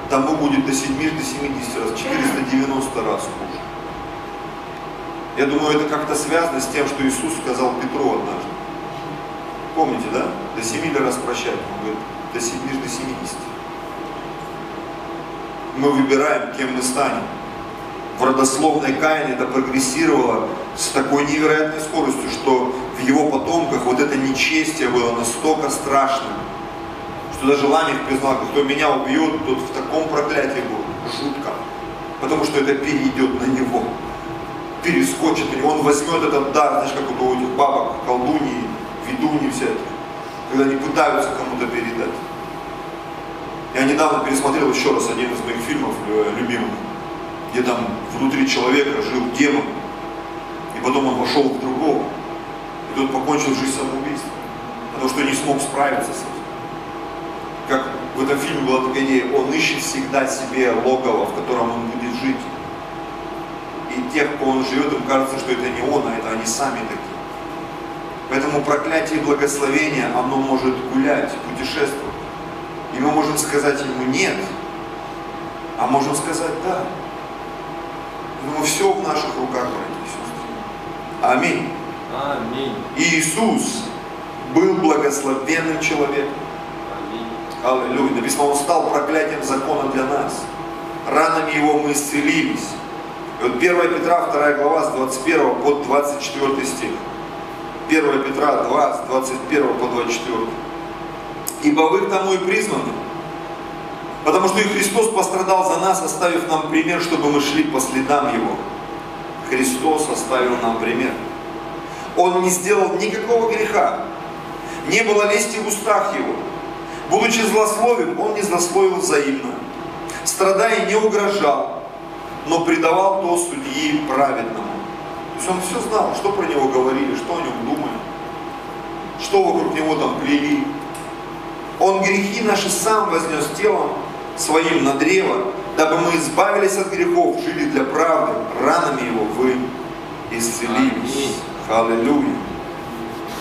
тому будет до 7, до 70 раз, 490 раз хуже. Я думаю, это как-то связано с тем, что Иисус сказал Петру однажды. Помните, да? До 7 раз прощать. Он говорит, до 7, до 70 мы выбираем, кем мы станем. В родословной Каине это прогрессировало с такой невероятной скоростью, что в его потомках вот это нечестие было настолько страшным, что даже Ламих признал, кто меня убьет, тот в таком проклятии будет, жутко. Потому что это перейдет на него, перескочит на него, он возьмет этот дар, знаешь, как у этих бабок, колдуньи, ведуньи всякие, когда они пытаются кому-то передать. Я недавно пересмотрел еще раз один из моих фильмов э, любимых, где там внутри человека жил демон, и потом он вошел в другого, и тот покончил жизнь самоубийством, потому что не смог справиться с этим. Как в этом фильме была такая идея, он ищет всегда себе логово, в котором он будет жить. И тех, кого он живет, им кажется, что это не он, а это они сами такие. Поэтому проклятие и благословение, оно может гулять, путешествовать. И мы можем сказать ему нет, а можем сказать да. Но все в наших руках, братья и сестры. Аминь. Аминь. И Иисус был благословенным человеком. Аллилуйя. Написано, Он стал проклятием закона для нас. Ранами Его мы исцелились. И вот 1 Петра, 2 глава, с 21 по 24 стих. 1 Петра 2, с 21 по 24 ибо вы к тому и призваны. Потому что и Христос пострадал за нас, оставив нам пример, чтобы мы шли по следам Его. Христос оставил нам пример. Он не сделал никакого греха. Не было лести в устах Его. Будучи злословен, Он не злословил взаимно. Страдая, не угрожал, но предавал то судьи праведному. То есть он все знал, что про него говорили, что о нем думали, что вокруг него там плели, он грехи наши сам вознес телом своим на древо, дабы мы избавились от грехов, жили для правды, ранами его вы исцелились. Аллилуйя.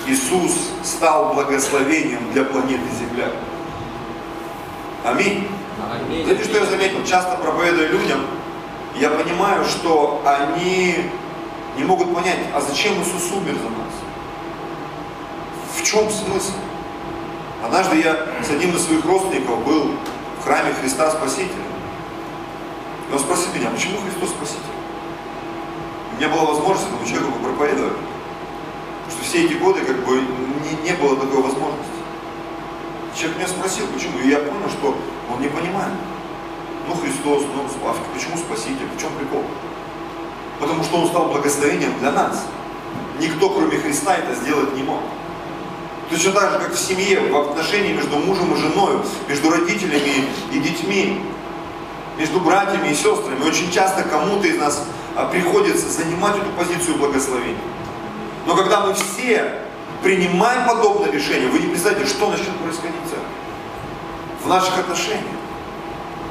Иисус стал благословением для планеты Земля. Аминь. Аминь. Знаете, что я заметил? Часто проповедуя людям, я понимаю, что они не могут понять, а зачем Иисус умер за нас? В чем смысл? Однажды я с одним из своих родственников был в храме Христа Спасителя. И он спросил меня, почему Христос Спаситель? У меня была возможность этому человеку проповедовать. Потому что все эти годы как бы не, не было такой возможности. Человек меня спросил, почему, и я понял, что он не понимает. Ну Христос, ну почему Спаситель, в чем прикол? Потому что Он стал благословением для нас. Никто, кроме Христа, это сделать не мог. Точно так же, как в семье, в отношении между мужем и женой, между родителями и детьми, между братьями и сестрами. Очень часто кому-то из нас а, приходится занимать эту позицию благословения. Но когда мы все принимаем подобное решение, вы не представляете, что начнет происходить в наших отношениях.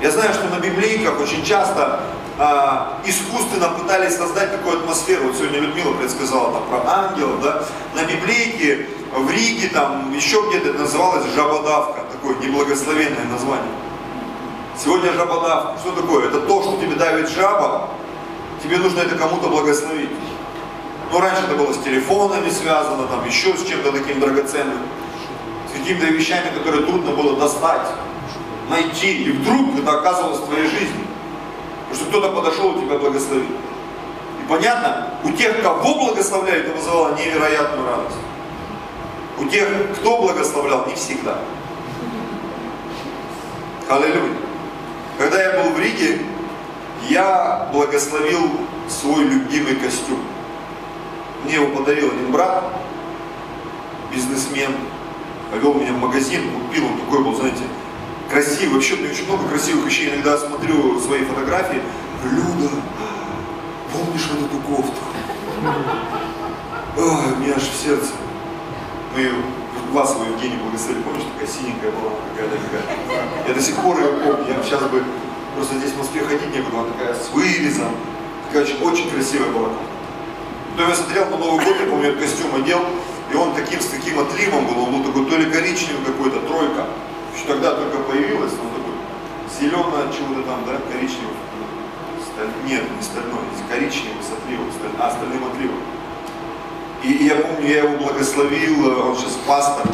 Я знаю, что на библейках очень часто а, искусственно пытались создать такую атмосферу. Вот сегодня Людмила предсказала там про ангелов, да. На библейке в Риге, там еще где-то это называлось жабодавка, такое неблагословенное название. Сегодня жабодавка. Что такое? Это то, что тебе давит жаба, тебе нужно это кому-то благословить. Но раньше это было с телефонами связано, там еще с чем-то таким драгоценным, с какими-то вещами, которые трудно было достать, найти. И вдруг это оказывалось в твоей жизни. Потому что кто-то подошел и тебя благословил. И понятно, у тех, кого благословляли, это вызывало невероятную радость. У тех, кто благословлял, не всегда. Аллилуйя. Когда я был в Риге, я благословил свой любимый костюм. Мне его подарил один брат, бизнесмен, повел меня в магазин, купил, он такой был, знаете, красивый. Вообще, меня очень много красивых вещей. Иногда смотрю свои фотографии, Люда, помнишь вот эту кофту? Ой, меня аж в сердце. Мы классовую Евгений благословили, помнишь, такая синенькая была, какая-то такая. Я до сих пор ее помню. Я сейчас бы просто здесь в Москве ходить не буду, она такая с вырезом. Такая очень, очень красивая была. Потом я смотрел на Новый год, я помню, этот костюм одел, и он таким, с таким отливом был, он был такой то ли коричневый какой-то, тройка. Еще тогда только появилась, он такой зеленое чего-то там, да, коричневый. Сталь... Нет, не стальной, коричневый с отливом, сталь... а, стальным отливом. И, и я помню, я его благословил, он сейчас пастор,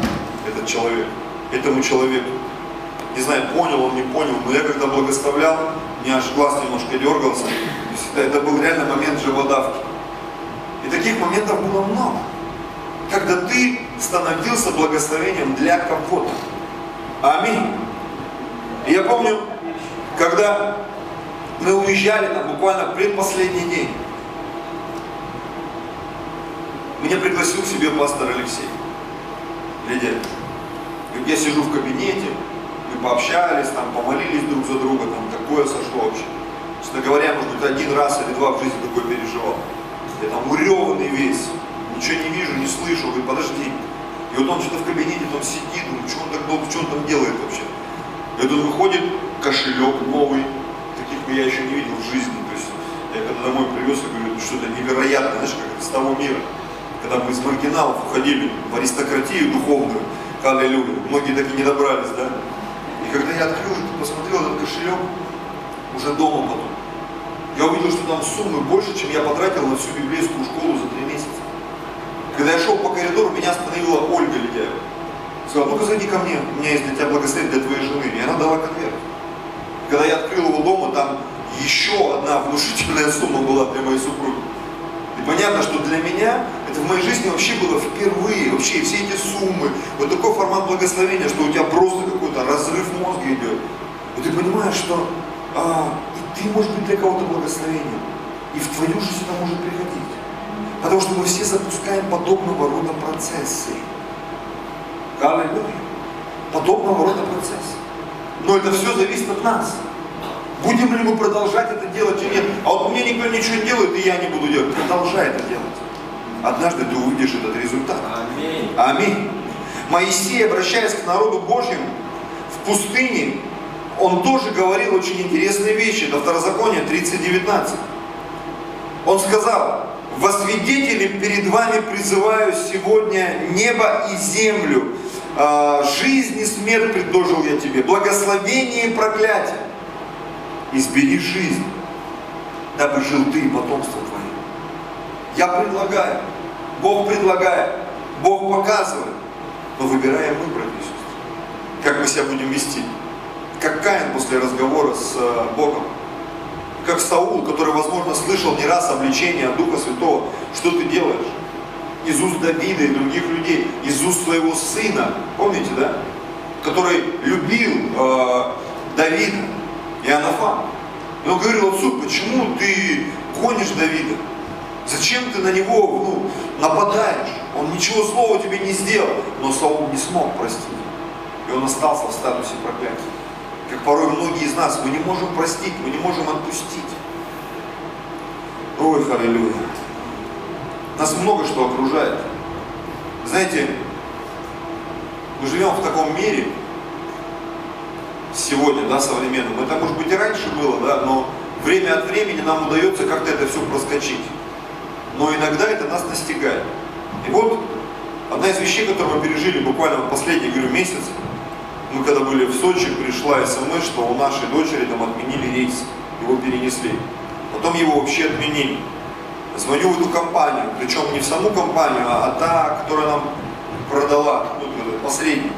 этот человек, этому человеку. Не знаю, понял он, не понял, но я когда благословлял, у меня аж глаз немножко дергался. Это был реально момент живодавки. И таких моментов было много. Когда ты становился благословением для кого-то. Аминь. И я помню, когда мы уезжали там буквально предпоследний день, меня пригласил к себе пастор Алексей. Лидия. Я сижу в кабинете, мы пообщались, там, помолились друг за друга, там такое сошло вообще. Честно говоря, может быть, один раз или два в жизни такое переживал. Я там уреванный весь, ничего не вижу, не слышу, говорит, подожди. И вот он что-то в кабинете там сидит, думаю, что он так долго, что он там делает вообще. И тут выходит кошелек новый, таких я еще не видел в жизни. То есть я когда домой привез, я говорю, что-то невероятное, знаешь, как из того мира когда мы из маргиналов уходили в аристократию духовную, аллилуйя, многие так и не добрались, да? И когда я открыл посмотрел этот кошелек, уже дома потом, я увидел, что там суммы больше, чем я потратил на всю библейскую школу за три месяца. Когда я шел по коридору, меня остановила Ольга Ледяева. Сказала, ну-ка зайди ко мне, у меня есть для тебя благословение для твоей жены. И она дала конверт. Когда я открыл его дома, там еще одна внушительная сумма была для моей супруги. И понятно, что для меня это в моей жизни вообще было впервые, вообще все эти суммы, вот такой формат благословения, что у тебя просто какой-то разрыв мозга идет. И ты понимаешь, что а, ты можешь быть для кого-то благословением, и в твою жизнь это может приходить. Потому что мы все запускаем подобного рода процессы. Аллилуйя. Подобного рода процессы. Но это все зависит от нас. Будем ли мы продолжать это делать или нет? А вот мне никто ничего не делает, и я не буду делать. Продолжай это делать. Однажды ты увидишь этот результат. Аминь. Аминь. Моисей, обращаясь к народу Божьему в пустыне, он тоже говорил очень интересные вещи. Это Второзаконие 30.19. Он сказал, во свидетели перед вами призываю сегодня небо и землю. А, жизнь и смерть предложил я тебе, благословение и проклятие избери жизнь, дабы жил ты и потомство твое. Я предлагаю, Бог предлагает, Бог показывает, но выбираем мы, братья и сестры, как мы себя будем вести. Как Каин после разговора с э, Богом, как Саул, который, возможно, слышал не раз обличение от Духа Святого, что ты делаешь? Из уст Давида и других людей, из уст своего сына, помните, да? Который любил э, Давида, Иоаннафан. И он говорил отцу, почему ты гонишь Давида? Зачем ты на него ну, нападаешь? Он ничего злого тебе не сделал. Но Саул не смог простить. И он остался в статусе проклятия. Как порой многие из нас, мы не можем простить, мы не можем отпустить. Ой, аллилуйя. Нас много что окружает. Знаете, мы живем в таком мире, сегодня, да, современным. Это, может быть, и раньше было, да, но время от времени нам удается как-то это все проскочить. Но иногда это нас настигает. И вот одна из вещей, которую мы пережили буквально в последний, говорю, месяц, мы когда были в Сочи, пришла смс, что у нашей дочери там отменили рейс, его перенесли. Потом его вообще отменили. Звоню в эту компанию, причем не в саму компанию, а та, которая нам продала, ну, посредник.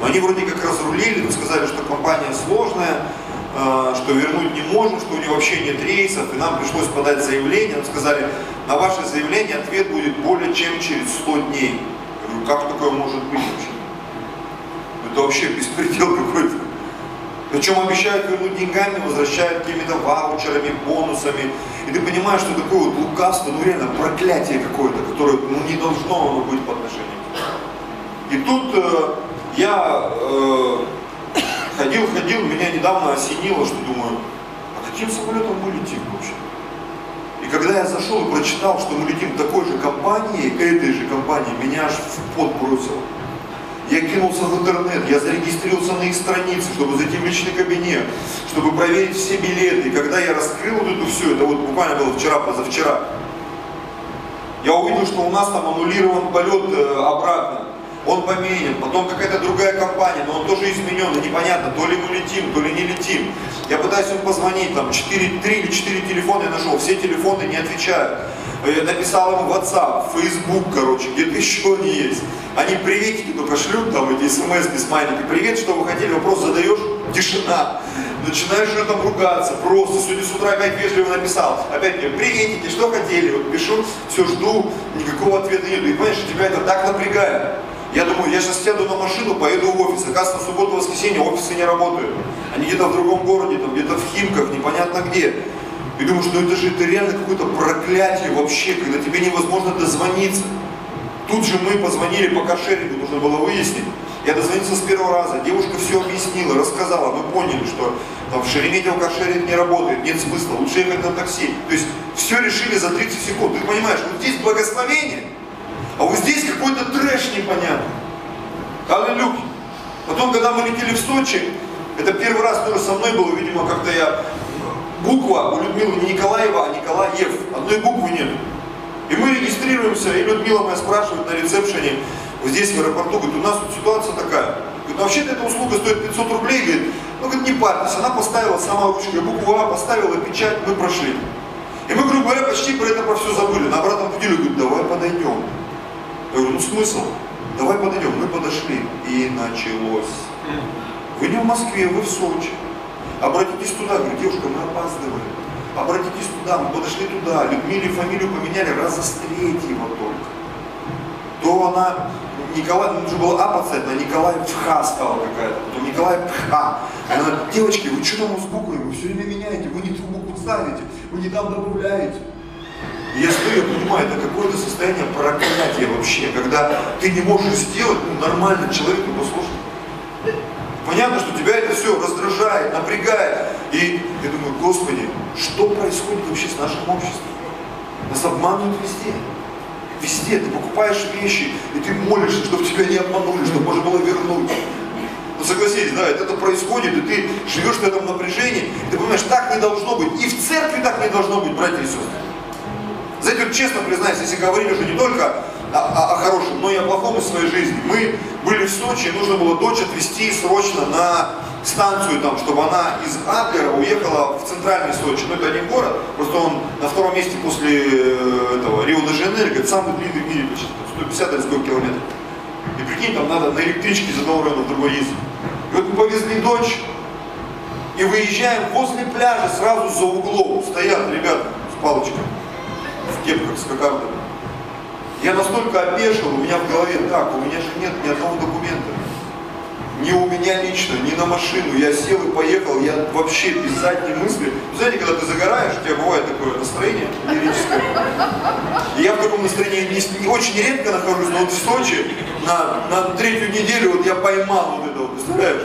Но они вроде как разрулили, сказали, что компания сложная, э, что вернуть не можем, что у нее вообще нет рейсов, и нам пришлось подать заявление. Нам сказали, на ваше заявление ответ будет более чем через 100 дней. Я говорю, как такое может быть вообще? Это вообще беспредел какой-то. Причем обещают вернуть деньгами, возвращают какими-то ваучерами, бонусами. И ты понимаешь, что такое вот лукавство, ну реально проклятие какое-то, которое ну, не должно оно быть по отношению к. И тут э, я э, ходил, ходил, меня недавно осенило, что думаю, а каким самолетом мы летим вообще? И когда я зашел и прочитал, что мы летим такой же компанией, этой же компании, меня аж в пот бросило. Я кинулся в интернет, я зарегистрировался на их странице, чтобы зайти в личный кабинет, чтобы проверить все билеты. И когда я раскрыл вот это все, это вот буквально было вчера, позавчера, я увидел, что у нас там аннулирован полет э, обратно. Он поменен, потом какая-то другая компания, но он тоже изменен, и непонятно, то ли мы летим, то ли не летим. Я пытаюсь им позвонить, там 4, 3 или 4 телефона я нашел, все телефоны не отвечают. Я написал им в WhatsApp, Facebook, короче, где-то еще они есть. Они приветики только шлют, там эти смс смайлики. Привет, что вы хотели, вопрос задаешь, тишина. Начинаешь же там ругаться, просто сегодня с утра опять вежливо написал. Опять мне, приветики, что хотели, вот пишу, все жду, никакого ответа нет. И понимаешь, тебя это так напрягает. Я думаю, я сейчас сяду на машину, поеду в офис. Оказывается, в субботу, воскресенье офисы не работают. Они где-то в другом городе, там где-то в Химках, непонятно где. И думаешь, ну это же это реально какое-то проклятие вообще, когда тебе невозможно дозвониться. Тут же мы позвонили по каршерингу, нужно было выяснить. Я дозвонился с первого раза, девушка все объяснила, рассказала, мы поняли, что там в Шереметьево каршеринг не работает, нет смысла, лучше ехать на такси. То есть все решили за 30 секунд. Ты понимаешь, вот здесь благословение, а вот здесь какой-то трэш непонятный. Аллилуйя. Потом, когда мы летели в Сочи, это первый раз тоже со мной было, видимо, как-то я буква у Людмилы не Николаева, а Николаев. Одной буквы нет. И мы регистрируемся, и Людмила моя спрашивает на ресепшене, вот здесь в аэропорту, говорит, у нас тут ситуация такая. Говорит, ну вообще-то эта услуга стоит 500 рублей, говорит, ну говорит, не парьтесь, она поставила сама ручкой букву А, поставила печать, мы прошли. И мы, грубо говоря, почти про это про все забыли. На обратном пути говорит, давай подойдем. Я говорю, ну смысл? Давай подойдем. Мы подошли, и началось. Вы не в Москве, вы в Сочи. Обратитесь туда, говорю, девушка, мы опаздываем. Обратитесь туда, мы подошли туда, Людмиле фамилию поменяли с третьего только. То она, Николай, ну, нужно было А поставить, а Николай Пха стала какая-то, потом Николай Пха. Она, девочки, вы что там с вы все время меняете, вы не ту букву ставите, вы не там добавляете. Я стою, я понимаю, это какое-то состояние проклятия вообще, когда ты не можешь сделать ну, нормально человеку послушать. Понятно, что тебя это все раздражает, напрягает. И я думаю, Господи, что происходит вообще с нашим обществом? Нас обманывают везде. Везде ты покупаешь вещи, и ты молишься, чтобы тебя не обманули, чтобы можно было вернуть. Ну согласитесь, да, это происходит, и ты живешь в этом напряжении, и ты понимаешь, так не должно быть. И в церкви так не должно быть, братья и сестры. Знаете, честно признаюсь, если говорить уже не только о, о, о хорошем, но и о плохом из своей жизни. Мы были в Сочи, нужно было дочь отвезти срочно на станцию, там, чтобы она из Адлера уехала в центральный Сочи. Ну, это один город, просто он на втором месте после э, этого Рио-де-Жанейро, самый длинный в мире почти, 150 или сколько километров. И прикинь, там надо на электричке из одного района в другой ездить. И вот мы повезли дочь, и выезжаем возле пляжа, сразу за углом стоят ребята с палочками, в кепках, с кокардами. Я настолько опешил, у меня в голове, так, у меня же нет ни одного документа. Ни у меня лично, ни на машину. Я сел и поехал, я вообще без задней мысли. Знаете, когда ты загораешь, у тебя бывает такое настроение лирическое. И я в таком настроении не, не очень редко нахожусь, но вот в Сочи на, на третью неделю вот я поймал вот это вот, представляешь?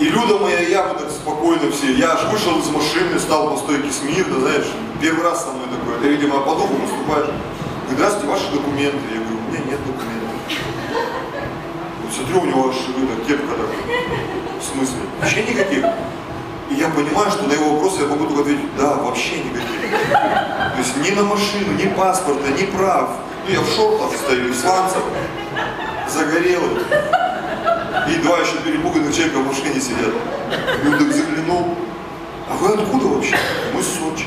И Люда моя, я вот так спокойно все. Я аж вышел из машины, стал по стойке смирно, знаешь, первый раз со мной такое. Ты, видимо, по дому наступаешь. Говорит, здравствуйте, ваши документы. Я говорю, у меня нет документов. Вот смотрю, у него аж это, кепка так. В смысле? Вообще никаких. И я понимаю, что на его вопросы я могу только ответить, да, вообще никаких. То есть ни на машину, ни паспорта, ни прав. Ну я в шортах стою, в загорелый. И два еще перепуганных человека в машине сидят. И заглянул. А вы откуда вообще? Мы с Сочи.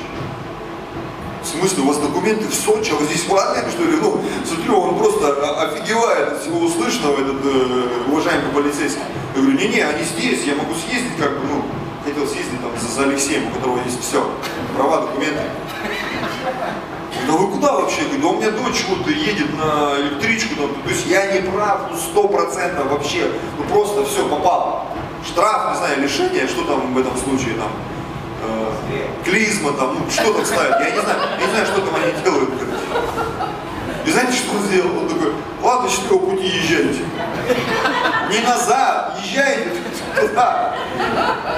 В смысле, у вас документы в Сочи, а вы здесь в Адлере, что ли? Ну, смотрю, он просто офигевает от всего услышанного, этот э, уважаемый полицейский. Я говорю, не-не, они здесь, я могу съездить, как бы, ну, хотел съездить там за, за Алексеем, у которого есть все, права, документы. Да вы куда вообще? Говорю, да у меня дочь вот едет на электричку, там, то есть я не прав, ну сто процентов вообще, ну просто все, попал. штраф, не знаю, лишение, что там в этом случае, там, э, клизма, там, ну, что там ставят, я не знаю, я не знаю, что там они делают. И знаете, что он сделал? Он такой, ладно, счастливого пути езжайте. Не назад, езжайте туда.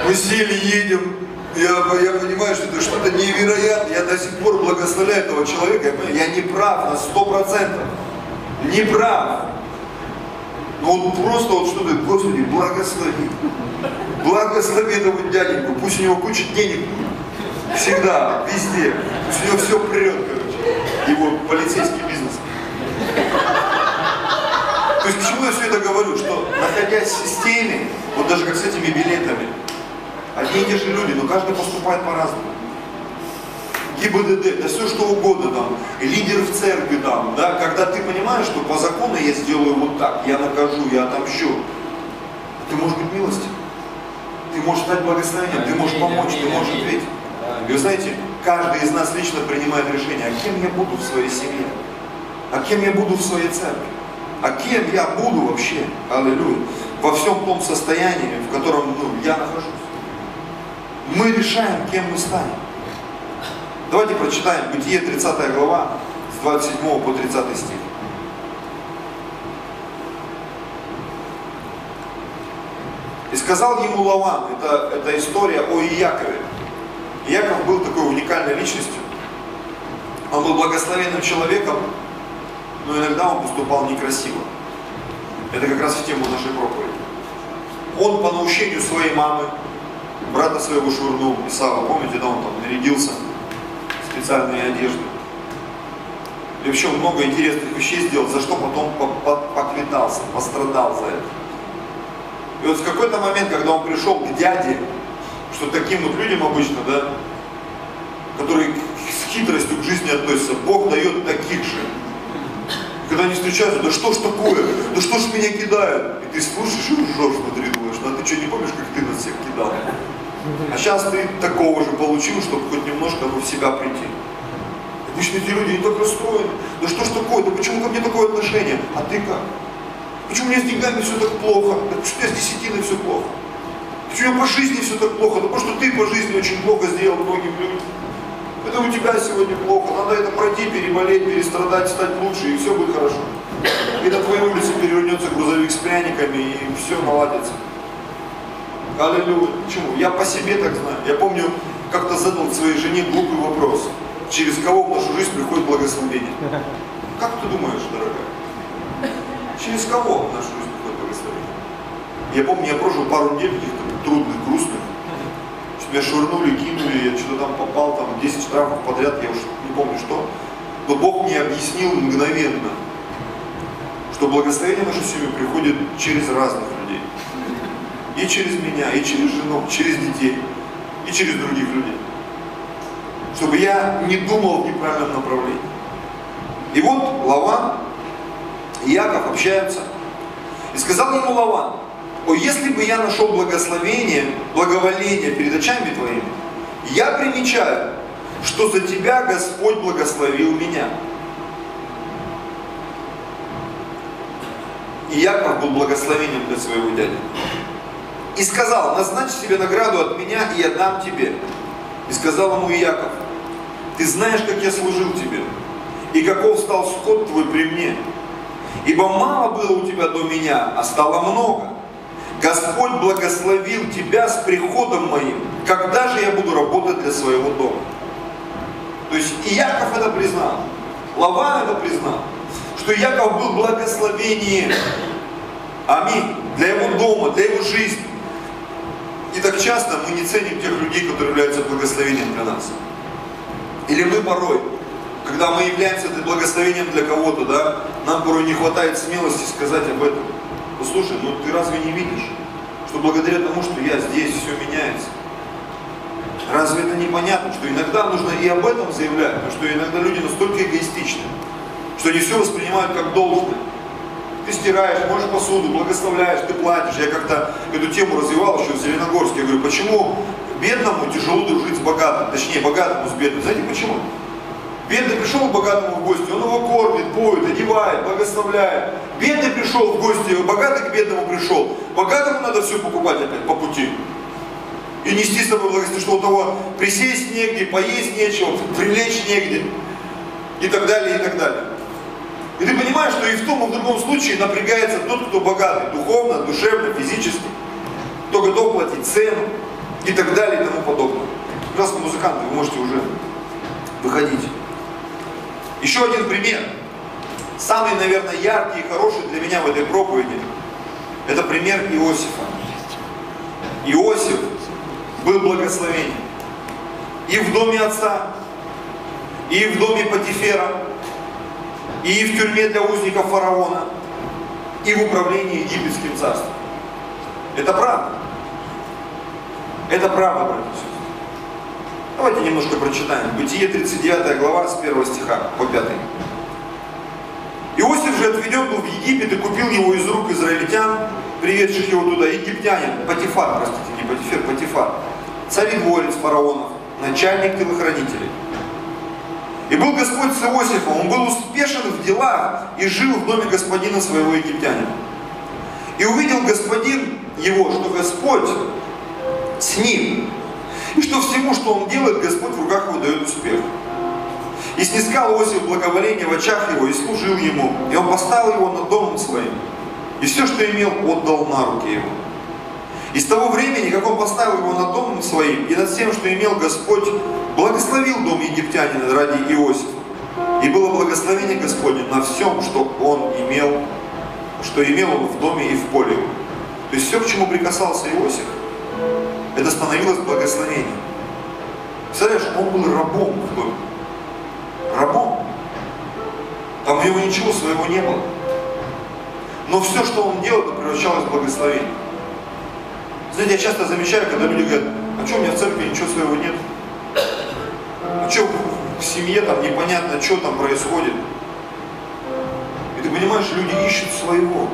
Мы сели, едем, я, я понимаю, что это что-то невероятное. Я до сих пор благословляю этого человека. Я, не прав на сто процентов. Не прав. Но он просто вот что-то, Господи, благослови. Благослови этого дяденьку. Пусть у него куча денег Всегда, везде. Пусть у него все прет, короче. Его полицейский бизнес. То есть к чему я все это говорю? Что находясь в системе, вот даже как с этими билетами, Одни и те же люди, но каждый поступает по-разному. ГИБДД, да все что угодно там, лидер в церкви там, да, когда ты понимаешь, что по закону я сделаю вот так, я накажу, я отомщу, ты можешь быть милостив, ты можешь стать благословением, ты можешь помочь, ты можешь ответить. И вы знаете, каждый из нас лично принимает решение, а кем я буду в своей семье, а кем я буду в своей церкви, а кем я буду вообще, аллилуйя, во всем том состоянии, в котором ну, я нахожусь. Мы решаем, кем мы станем. Давайте прочитаем Бытие 30 глава с 27 по 30 стих. И сказал ему Лаван, это, это история о Иакове. Иаков был такой уникальной личностью. Он был благословенным человеком, но иногда он поступал некрасиво. Это как раз в тему нашей проповеди. Он по наущению своей мамы брата своего швырнул, Исава, помните, да, он там нарядился в специальные одежды. И вообще много интересных вещей сделал, за что потом поквитался, пострадал за это. И вот в какой-то момент, когда он пришел к дяде, что таким вот людям обычно, да, которые с хитростью к жизни относятся, Бог дает таких же. когда они встречаются, да что ж такое, да что ж меня кидают? И ты слушаешь и ржешь внутри, думаешь, ну а ты что, не помнишь, как ты нас всех кидал? А сейчас ты такого же получил, чтобы хоть немножко в себя прийти. Обычно эти люди, они так расстроены. Да что ж такое, да почему ко мне такое отношение? А ты как? Почему меня с деньгами все так плохо? Да почему у меня с десятиной все плохо? Почему по жизни все так плохо? Да потому что ты по жизни очень плохо сделал многим людям. Это у тебя сегодня плохо. Надо это пройти, переболеть, перестрадать, стать лучше, и все будет хорошо. И на твоей улице перевернется грузовик с пряниками, и все наладится. Аллилуйя. Почему? Я по себе так знаю. Я помню, как-то задал своей жене глупый вопрос. Через кого в нашу жизнь приходит благословение? (laughs) Как ты думаешь, дорогая? Через кого в нашу жизнь приходит благословение? Я помню, я прожил пару недель каких-то трудных, грустных. Меня швырнули, кинули, я что-то там попал, там 10 штрафов подряд, я уж не помню что. Но Бог мне объяснил мгновенно, что благословение в нашу семью приходит через разных людей. И через меня, и через жену, через детей, и через других людей. Чтобы я не думал в неправильном направлении. И вот Лаван и Яков общаются. И сказал ему Лаван, о, если бы я нашел благословение, благоволение перед очами твоими, я примечаю, что за тебя Господь благословил меня. И Яков был благословением для своего дяди и сказал, назначь себе награду от меня, и я дам тебе. И сказал ему Иаков, ты знаешь, как я служил тебе, и каков стал скот твой при мне. Ибо мало было у тебя до меня, а стало много. Господь благословил тебя с приходом моим, когда же я буду работать для своего дома. То есть Иаков это признал, Лаван это признал, что Иаков был благословением. Аминь. Для его дома, для его жизни. И так часто мы не ценим тех людей, которые являются благословением для нас. Или мы порой, когда мы являемся благословением для кого-то, да, нам порой не хватает смелости сказать об этом. Послушай, ну ты разве не видишь, что благодаря тому, что я здесь, все меняется? Разве это непонятно, что иногда нужно и об этом заявлять, потому что иногда люди настолько эгоистичны, что они все воспринимают как должное. Ты стираешь, можешь посуду, благословляешь, ты платишь. Я как-то эту тему развивал еще в Зеленогорске. Я говорю, почему бедному тяжело дружить с богатым, точнее богатому с бедным. Знаете почему? Бедный пришел к богатому в гости, он его кормит, поет, одевает, благословляет. Бедный пришел в гости, богатый к бедному пришел. Богатому надо все покупать опять по пути. И нести с тобой благословение, что у того присесть негде, поесть нечего, привлечь негде. И так далее, и так далее. И ты понимаешь, что и в том, и в другом случае напрягается тот, кто богатый, духовно, душевно, физически, кто готов платить цену и так далее и тому подобное. Пожалуйста, музыканты, вы можете уже выходить. Еще один пример. Самый, наверное, яркий и хороший для меня в этой проповеди. Это пример Иосифа. Иосиф был благословением. И в доме отца, и в доме Патифера, и в тюрьме для узников фараона, и в управлении египетским царством. Это правда. Это правда, братья и. Давайте немножко прочитаем. Бытие 39 глава с 1 стиха по 5. Иосиф же отведен был в Египет и купил его из рук израильтян, приведших его туда, египтянин, Патифар, простите, не Патифер, Патифар, царедворец фараонов, начальник телохранителей. И был Господь с Иосифом, он был успешен в делах и жил в доме господина своего египтянина. И увидел господин его, что Господь с ним, и что всему, что он делает, Господь в руках его дает успех. И снискал Иосиф благоволение в очах его, и служил ему. И он поставил его над домом своим. И все, что имел, отдал на руки его. И с того времени, как он поставил его над домом своим, и над всем, что имел Господь, благословил дом египтянина ради Иосифа. И было благословение Господне на всем, что он имел, что имел он в доме и в поле. То есть все, к чему прикасался Иосиф, это становилось благословением. Представляешь, он был рабом в доме. Рабом. Там у него ничего своего не было. Но все, что он делал, это превращалось в благословение. Знаете, я часто замечаю, когда люди говорят, а что у меня в церкви ничего своего нет? А что в семье там непонятно, что там происходит? И ты понимаешь, люди ищут своего.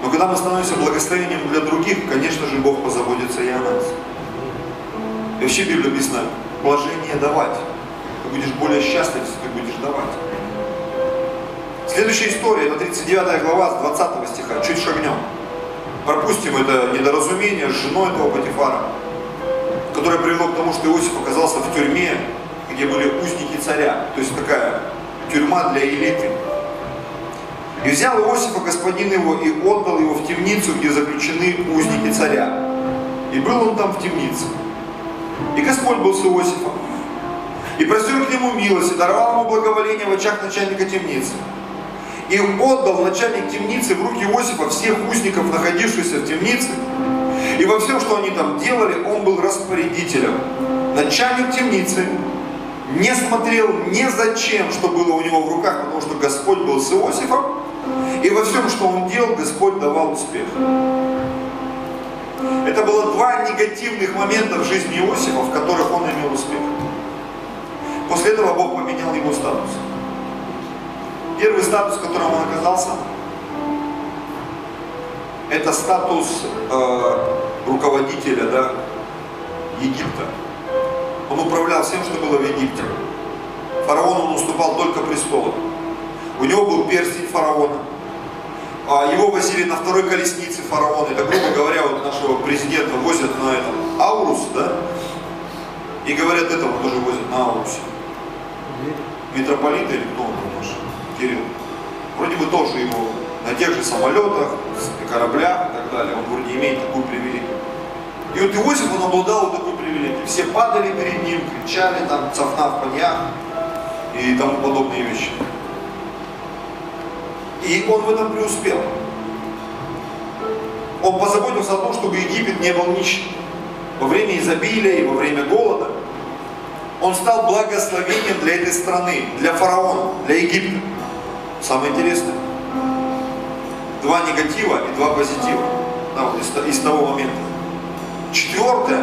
Но когда мы становимся благословением для других, конечно же, Бог позаботится и о нас. И вообще в Библии написано, давать. Ты будешь более счастлив, если ты будешь давать. Следующая история, это 39 глава с 20 стиха, чуть шагнем. Пропустим это недоразумение с женой этого Патифара, которое привело к тому, что Иосиф оказался в тюрьме, где были узники царя. То есть такая тюрьма для элиты. И взял Иосифа господин его и отдал его в темницу, где заключены узники царя. И был он там в темнице. И Господь был с Иосифом. И простер к нему милость, и даровал ему благоволение в очах начальника темницы. И отдал начальник темницы в руки Иосифа всех узников, находившихся в темнице. И во всем, что они там делали, он был распорядителем. Начальник темницы не смотрел ни за чем, что было у него в руках, потому что Господь был с Иосифом. И во всем, что он делал, Господь давал успех. Это было два негативных момента в жизни Иосифа, в которых он имел успех. После этого Бог поменял его статус. Первый статус, в котором он оказался, это статус э, руководителя да, Египта. Он управлял всем, что было в Египте. Фараону он уступал только престолом. У него был перстень фараона. А его возили на второй колеснице фараона. Это, грубо говоря, вот нашего президента возят на этом Аурус, да? И говорят, этого тоже возят на Аурусе. Митрополита или кто он? Кирилл. Вроде бы тоже его на тех же самолетах, кораблях и так далее. Он вроде имеет такую привилегию. И вот Иосиф, он обладал вот такой привилегией. Все падали перед ним, кричали там, цафна в коньях и тому подобные вещи. И он в этом преуспел. Он позаботился о том, чтобы Египет не был нищим. Во время изобилия и во время голода. Он стал благословением для этой страны, для фараона, для Египта. Самое интересное. Два негатива и два позитива. Да, вот из, из того момента. Четвертое.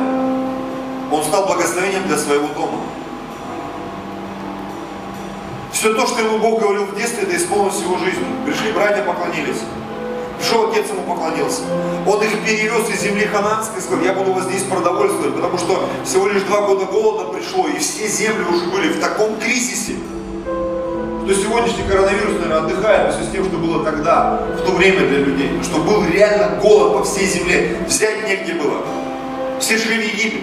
Он стал благословением для своего дома. Все то, что ему Бог говорил в детстве, это исполнилось его жизни. Пришли братья, поклонились. Пришел отец ему поклонился. Он их перевез из земли хананской, сказал, я буду вас здесь продовольствовать, потому что всего лишь два года голода пришло, и все земли уже были в таком кризисе, что сегодняшний коронавирус, наверное, отдыхает все с тем, что было тогда, в то время для людей. Что был реально голод по всей земле, взять негде было. Все шли в Египет.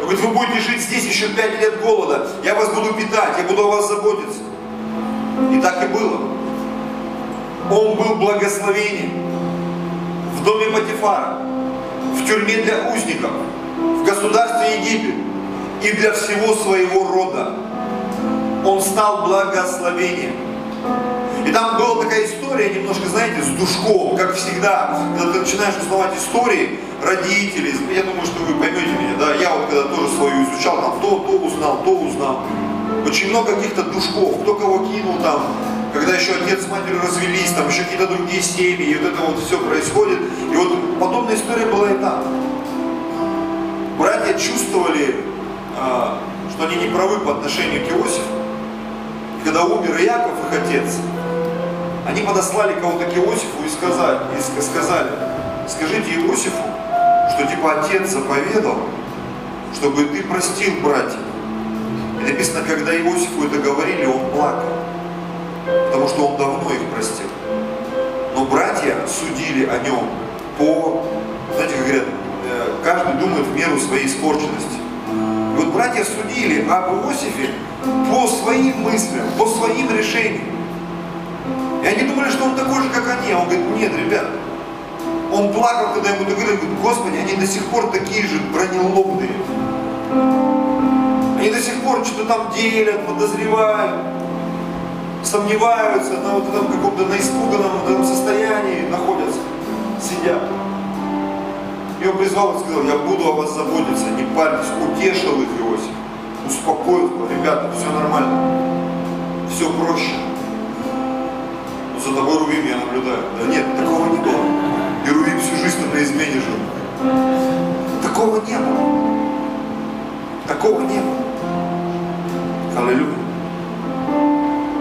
Говорит, вы будете жить здесь еще пять лет голода, я вас буду питать, я буду о вас заботиться. И так и было. Он был благословением в доме Патифара, в тюрьме для узников, в государстве Египет и для всего своего рода. Он стал благословением. И там была такая история, немножко, знаете, с душком, как всегда, когда ты начинаешь узнавать истории родителей, я думаю, что вы поймете меня, да, я вот когда тоже свою изучал, там то, то узнал, то узнал. Очень много каких-то душков, кто кого кинул там, когда еще отец с матерью развелись, там еще какие-то другие семьи, и вот это вот все происходит. И вот подобная история была и там. Братья чувствовали, а, что они не правы по отношению к Иосифу. Когда умер Иаков, их отец, они подослали кого-то к Иосифу и сказали, и сказали, скажите Иосифу, что типа отец заповедал, чтобы ты простил братьев. И написано, когда Иосифу это говорили, он плакал потому что он давно их простил. Но братья судили о нем по, знаете, как говорят, э, каждый думает в меру своей испорченности. Вот братья судили об Иосифе по своим мыслям, по своим решениям. И они думали, что он такой же, как они. А он говорит, нет, ребят, он плакал, когда ему говорили, говорит, Господи, они до сих пор такие же бронелобные. Они до сих пор что-то там делят, подозревают сомневаются, на вот этом каком-то на испуганном состоянии находятся, сидят. Он призвал и сказал, я буду о вас заботиться, не парьтесь, утешил их Иосиф, успокоил, ребята, все нормально, все проще. Но за тобой Рувим я наблюдаю. Да нет, такого не было. И Рувим всю жизнь на измене жил. Такого не было. Такого не было. Аллилуйя.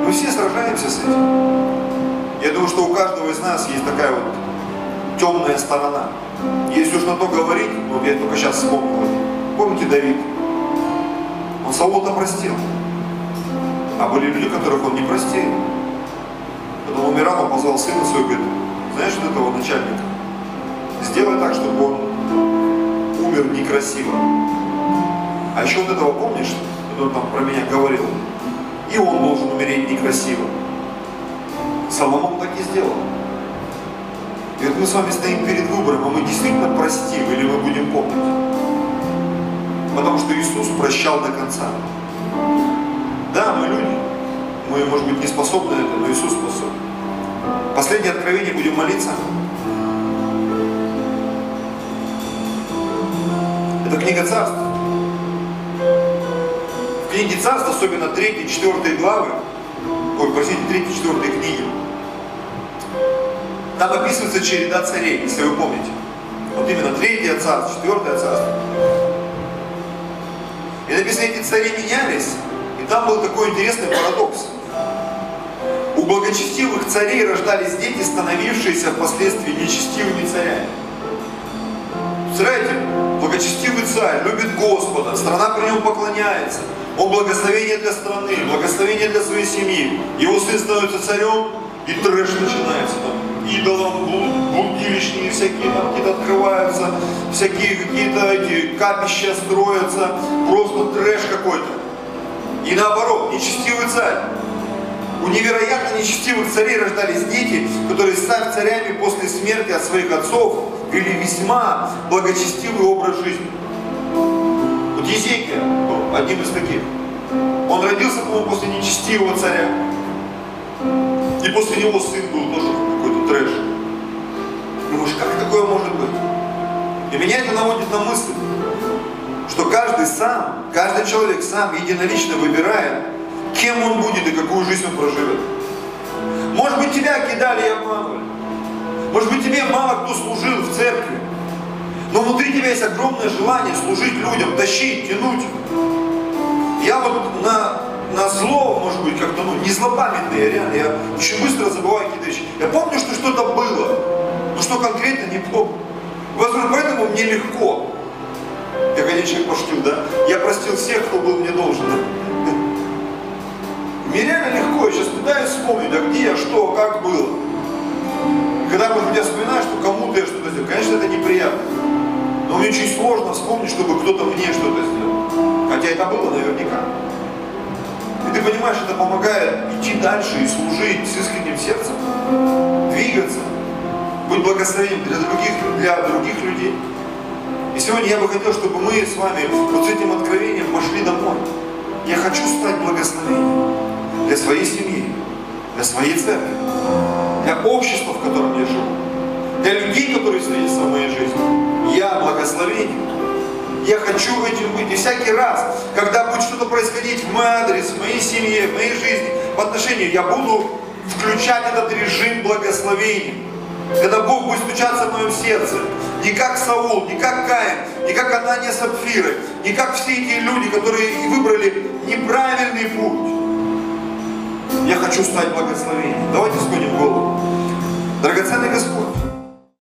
Мы все сражаемся с этим. Я думаю, что у каждого из нас есть такая вот темная сторона. Если уж на то говорить, вот я только сейчас вспомнил. Помните Давид? Он Саула-то простил. А были люди, которых он не простил. Потом умирал, он позвал сына своего, говорит, знаешь вот этого начальника? Сделай так, чтобы он умер некрасиво. А еще вот этого помнишь, он там про меня говорил? и он должен умереть некрасиво. Соломон так и сделал. Мы с вами стоим перед выбором, а мы действительно простим или мы будем помнить. Потому что Иисус прощал до конца. Да, мы люди. Мы, может быть, не способны это, но Иисус способен. Последнее откровение будем молиться. Это книга царств книге Царств, особенно 3 4 главы, ой, простите, 3 4 книги, там описывается череда царей, если вы помните. Вот именно третье царство, четвертое царство. И написано, эти цари менялись, и там был такой интересный парадокс. У благочестивых царей рождались дети, становившиеся впоследствии нечестивыми царями. Представляете, благочестивый царь любит Господа, страна при нем поклоняется, он благословение для страны, благословение для своей семьи. Его сын становится царем, и трэш начинается там. Идолам блудилищные всякие там какие-то открываются, всякие какие-то эти капища строятся, просто трэш какой-то. И наоборот, нечестивый царь. У невероятно нечестивых царей рождались дети, которые, став царями после смерти от своих отцов, вели весьма благочестивый образ жизни. Вот Езекия одним из таких. Он родился, по-моему, после нечестивого царя. И после него сын был тоже. Думаешь, как такое может быть? И меня это наводит на мысль, что каждый сам, каждый человек сам единолично выбирает, кем он будет и какую жизнь он проживет. Может быть, тебя кидали и обманывали. Может быть, тебе мало кто служил в церкви. Но внутри тебя есть огромное желание служить людям, тащить, тянуть. Я вот на, на зло, может быть, как-то, ну, не злопамятный, я реально, я очень быстро забываю какие-то вещи. Я помню, что что-то было, но что конкретно, не помню. Возможно, поэтому мне легко. Я, конечно, пошутил, да? Я простил всех, кто был мне должен. Мне реально легко, я сейчас пытаюсь вспомнить, а где я, что, как было. Когда вот я вспоминаю, что кому-то я что-то сделал, конечно, это неприятно. Но мне очень сложно вспомнить, чтобы кто-то мне что-то сделал. Хотя это было наверняка. И ты понимаешь, это помогает идти дальше и служить с искренним сердцем, двигаться, быть благословением для других, для других людей. И сегодня я бы хотел, чтобы мы с вами вот с этим откровением пошли домой. Я хочу стать благословением для своей семьи, для своей церкви, для общества, в котором я живу, для людей, которые встретятся в моей жизни. Я благословение. Я хочу этим быть. И всякий раз, когда будет что-то происходить в мой адрес, в моей семье, в моей жизни, в отношении, я буду включать этот режим благословения. Когда Бог будет стучаться в моем сердце, не как Саул, не как Каин, не как Анания Сапфиры, не как все эти люди, которые выбрали неправильный путь. Я хочу стать благословением. Давайте склоним голову. Драгоценный Господь,